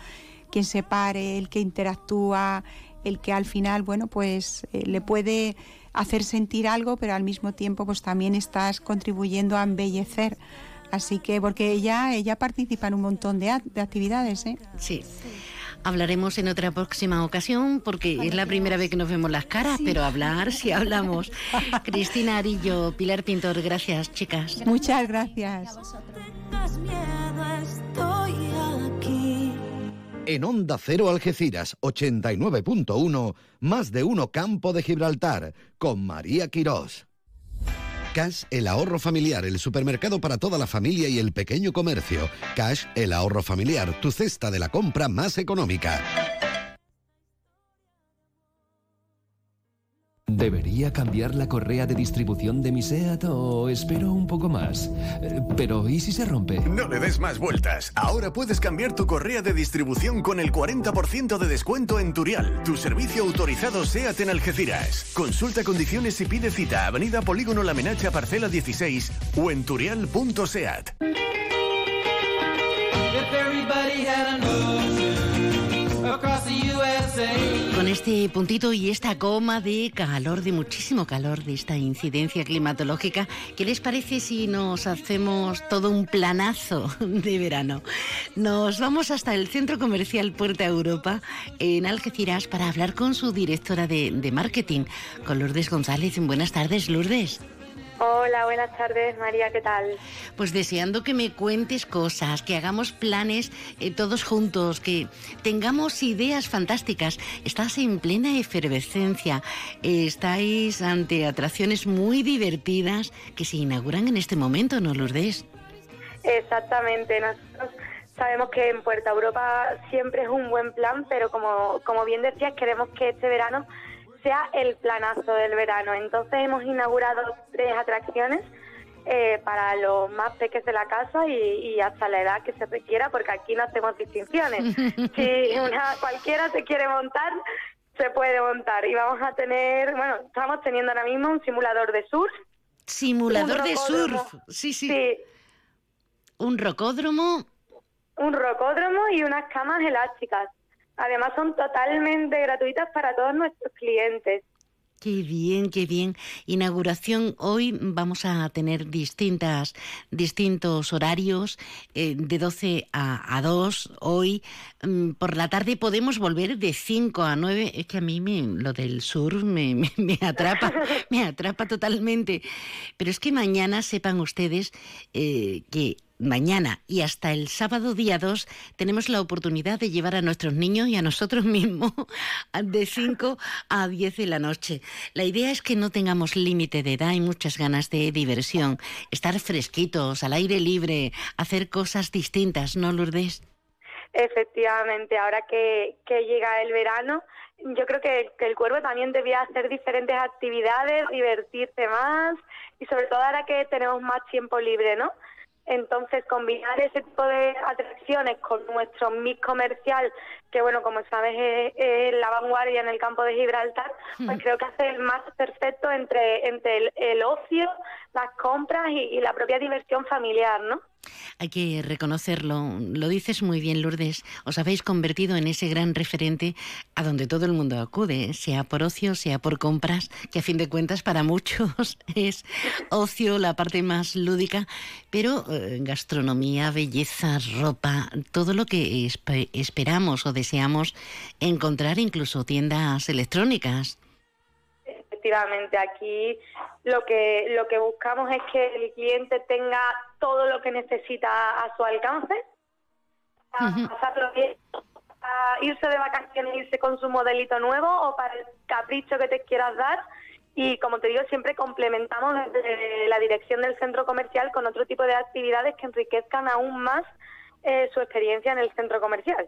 Quien se pare, el que interactúa, el que al final, bueno, pues eh, le puede hacer sentir algo, pero al mismo tiempo pues también estás contribuyendo a embellecer. Así que, porque ella, ella participa en un montón de, de actividades, ¿eh? sí. Hablaremos en otra próxima ocasión porque es la primera vez que nos vemos las caras, pero hablar si hablamos. [laughs] Cristina Arillo, Pilar Pintor, gracias chicas. Muchas gracias. En Onda Cero Algeciras 89.1, más de uno Campo de Gibraltar, con María Quirós. Cash, el ahorro familiar, el supermercado para toda la familia y el pequeño comercio. Cash, el ahorro familiar, tu cesta de la compra más económica. ¿Debería cambiar la correa de distribución de mi SEAT o espero un poco más? Eh, pero ¿y si se rompe? No le des más vueltas. Ahora puedes cambiar tu correa de distribución con el 40% de descuento en Turial, tu servicio autorizado SEAT en Algeciras. Consulta condiciones y pide cita. Avenida Polígono La Menacha, parcela 16 o en turial.seat. Con este puntito y esta coma de calor, de muchísimo calor, de esta incidencia climatológica, ¿qué les parece si nos hacemos todo un planazo [laughs] de verano? Nos vamos hasta el Centro Comercial Puerta Europa en Algeciras para hablar con su directora de, de marketing, con Lourdes González. Buenas tardes, Lourdes. Hola, buenas tardes, María, ¿qué tal? Pues deseando que me cuentes cosas, que hagamos planes eh, todos juntos, que tengamos ideas fantásticas. Estás en plena efervescencia, estáis ante atracciones muy divertidas que se inauguran en este momento, ¿no, Lourdes? Exactamente, nosotros sabemos que en Puerta Europa siempre es un buen plan, pero como, como bien decías, queremos que este verano sea el planazo del verano. Entonces hemos inaugurado tres atracciones eh, para los más pequeños de la casa y, hasta la edad que se requiera, porque aquí no hacemos distinciones. [laughs] si una, cualquiera se quiere montar, se puede montar. Y vamos a tener, bueno, estamos teniendo ahora mismo un simulador de surf. Simulador de surf, sí, sí, sí. Un rocódromo. Un rocódromo y unas camas elásticas. Además son totalmente gratuitas para todos nuestros clientes. Qué bien, qué bien. Inauguración hoy vamos a tener distintas, distintos horarios eh, de 12 a, 2. Hoy mm, por la tarde podemos volver de 5 a 9. Es que a mí me, lo del sur me, me, atrapa, [laughs] me atrapa totalmente. Pero es que mañana sepan ustedes eh, que mañana y hasta el sábado día 2 tenemos la oportunidad de llevar a nuestros niños y a nosotros [laughs] mismos de 5 a 10 de la noche. La idea es que no tengamos límite de edad y muchas ganas de diversión, estar fresquitos, al aire libre, hacer cosas distintas, ¿no, Lourdes? Efectivamente, ahora que, llega el verano, yo creo que, que el cuerpo también debía hacer diferentes actividades, divertirse más y sobre todo ahora que tenemos más tiempo libre, ¿no? Entonces, combinar ese tipo de atracciones con nuestro mix comercial, que bueno, como sabes, es, la vanguardia en el campo de Gibraltar, pues creo que hace el más perfecto entre, entre el, ocio, las compras y, y la propia diversión familiar, ¿no? Hay que reconocerlo, lo dices muy bien, Lourdes. Os habéis convertido en ese gran referente a donde todo el mundo acude, sea por ocio, sea por compras, que a fin de cuentas para muchos [laughs] es ocio la parte más lúdica, pero eh, gastronomía, belleza, ropa, todo lo que esperamos o deseamos encontrar, incluso tiendas electrónicas. Efectivamente aquí lo que lo que buscamos es que el cliente tenga todo lo que necesita a su alcance a pasarlo bien a irse de vacaciones irse con su modelito nuevo o para el capricho que te quieras dar. Y como te digo siempre complementamos desde la dirección del centro comercial con otro tipo de actividades que enriquezcan aún más eh, su experiencia en el centro comercial.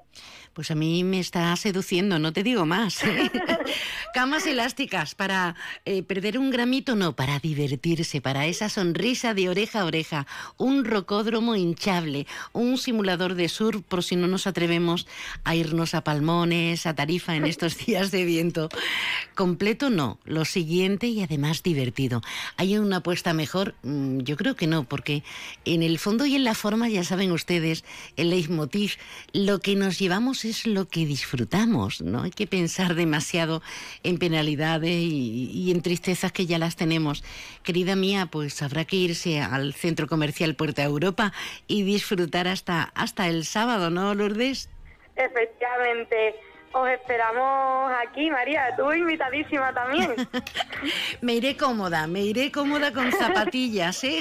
Pues a mí me está seduciendo, no te digo más. ¿eh? [laughs] Camas elásticas para eh, perder un gramito, no, para divertirse, para esa sonrisa de oreja a oreja, un rocódromo hinchable, un simulador de sur por si no nos atrevemos a irnos a Palmones, a Tarifa en estos [laughs] días de viento. Completo no, lo siguiente y además divertido. ¿Hay una apuesta mejor? Mm, yo creo que no, porque en el fondo y en la forma, ya saben ustedes, el leitmotiv, lo que nos llevamos es lo que disfrutamos, no hay que pensar demasiado en penalidades y, en tristezas que ya las tenemos. Querida mía, pues habrá que irse al centro comercial Puerta Europa y disfrutar hasta, hasta el sábado, ¿no, Lourdes? Efectivamente. Os esperamos aquí, María, tú invitadísima también. [laughs] me iré cómoda, me iré cómoda con [laughs] zapatillas, ¿eh?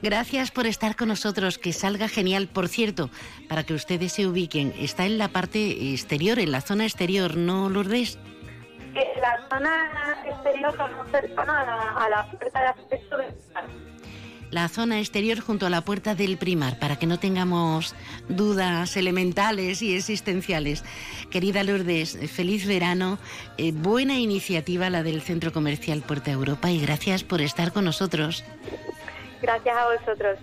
Gracias por estar con nosotros, que salga genial. Por cierto, para que ustedes se ubiquen, está en la parte exterior, en la zona exterior, ¿no, Lourdes? La zona exterior, a la, a la puerta de acceso del la zona exterior junto a la puerta del primar, para que no tengamos dudas elementales y existenciales. Querida Lourdes, feliz verano, eh, buena iniciativa la del Centro Comercial Puerta Europa y gracias por estar con nosotros. Gracias a vosotros.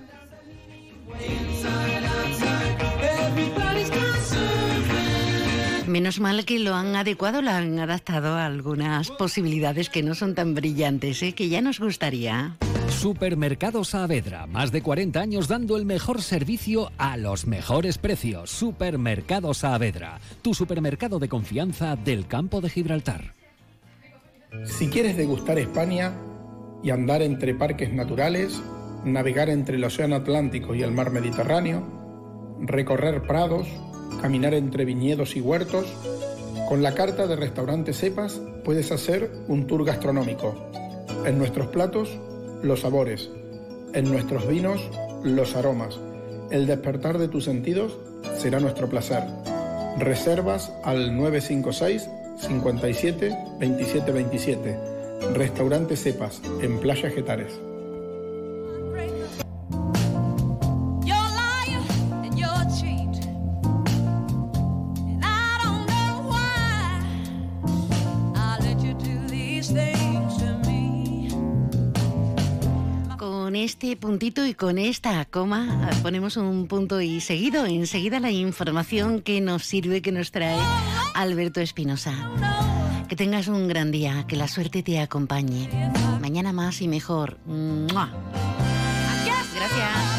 Menos mal que lo han adecuado, lo han adaptado a algunas posibilidades que no son tan brillantes, ¿eh? que ya nos gustaría. Supermercado Saavedra, más de 40 años dando el mejor servicio a los mejores precios. Supermercado Saavedra, tu supermercado de confianza del campo de Gibraltar. Si quieres degustar España y andar entre parques naturales, navegar entre el Océano Atlántico y el Mar Mediterráneo, recorrer prados, caminar entre viñedos y huertos, con la carta de restaurante Cepas puedes hacer un tour gastronómico. En nuestros platos, los sabores. En nuestros vinos, los aromas. El despertar de tus sentidos será nuestro placer. Reservas al 956 57 27 27. Restaurante Cepas, en Playa Getares. Este puntito y con esta coma ponemos un punto y seguido, enseguida la información que nos sirve, que nos trae Alberto Espinosa. Que tengas un gran día, que la suerte te acompañe. Mañana más y mejor. Gracias.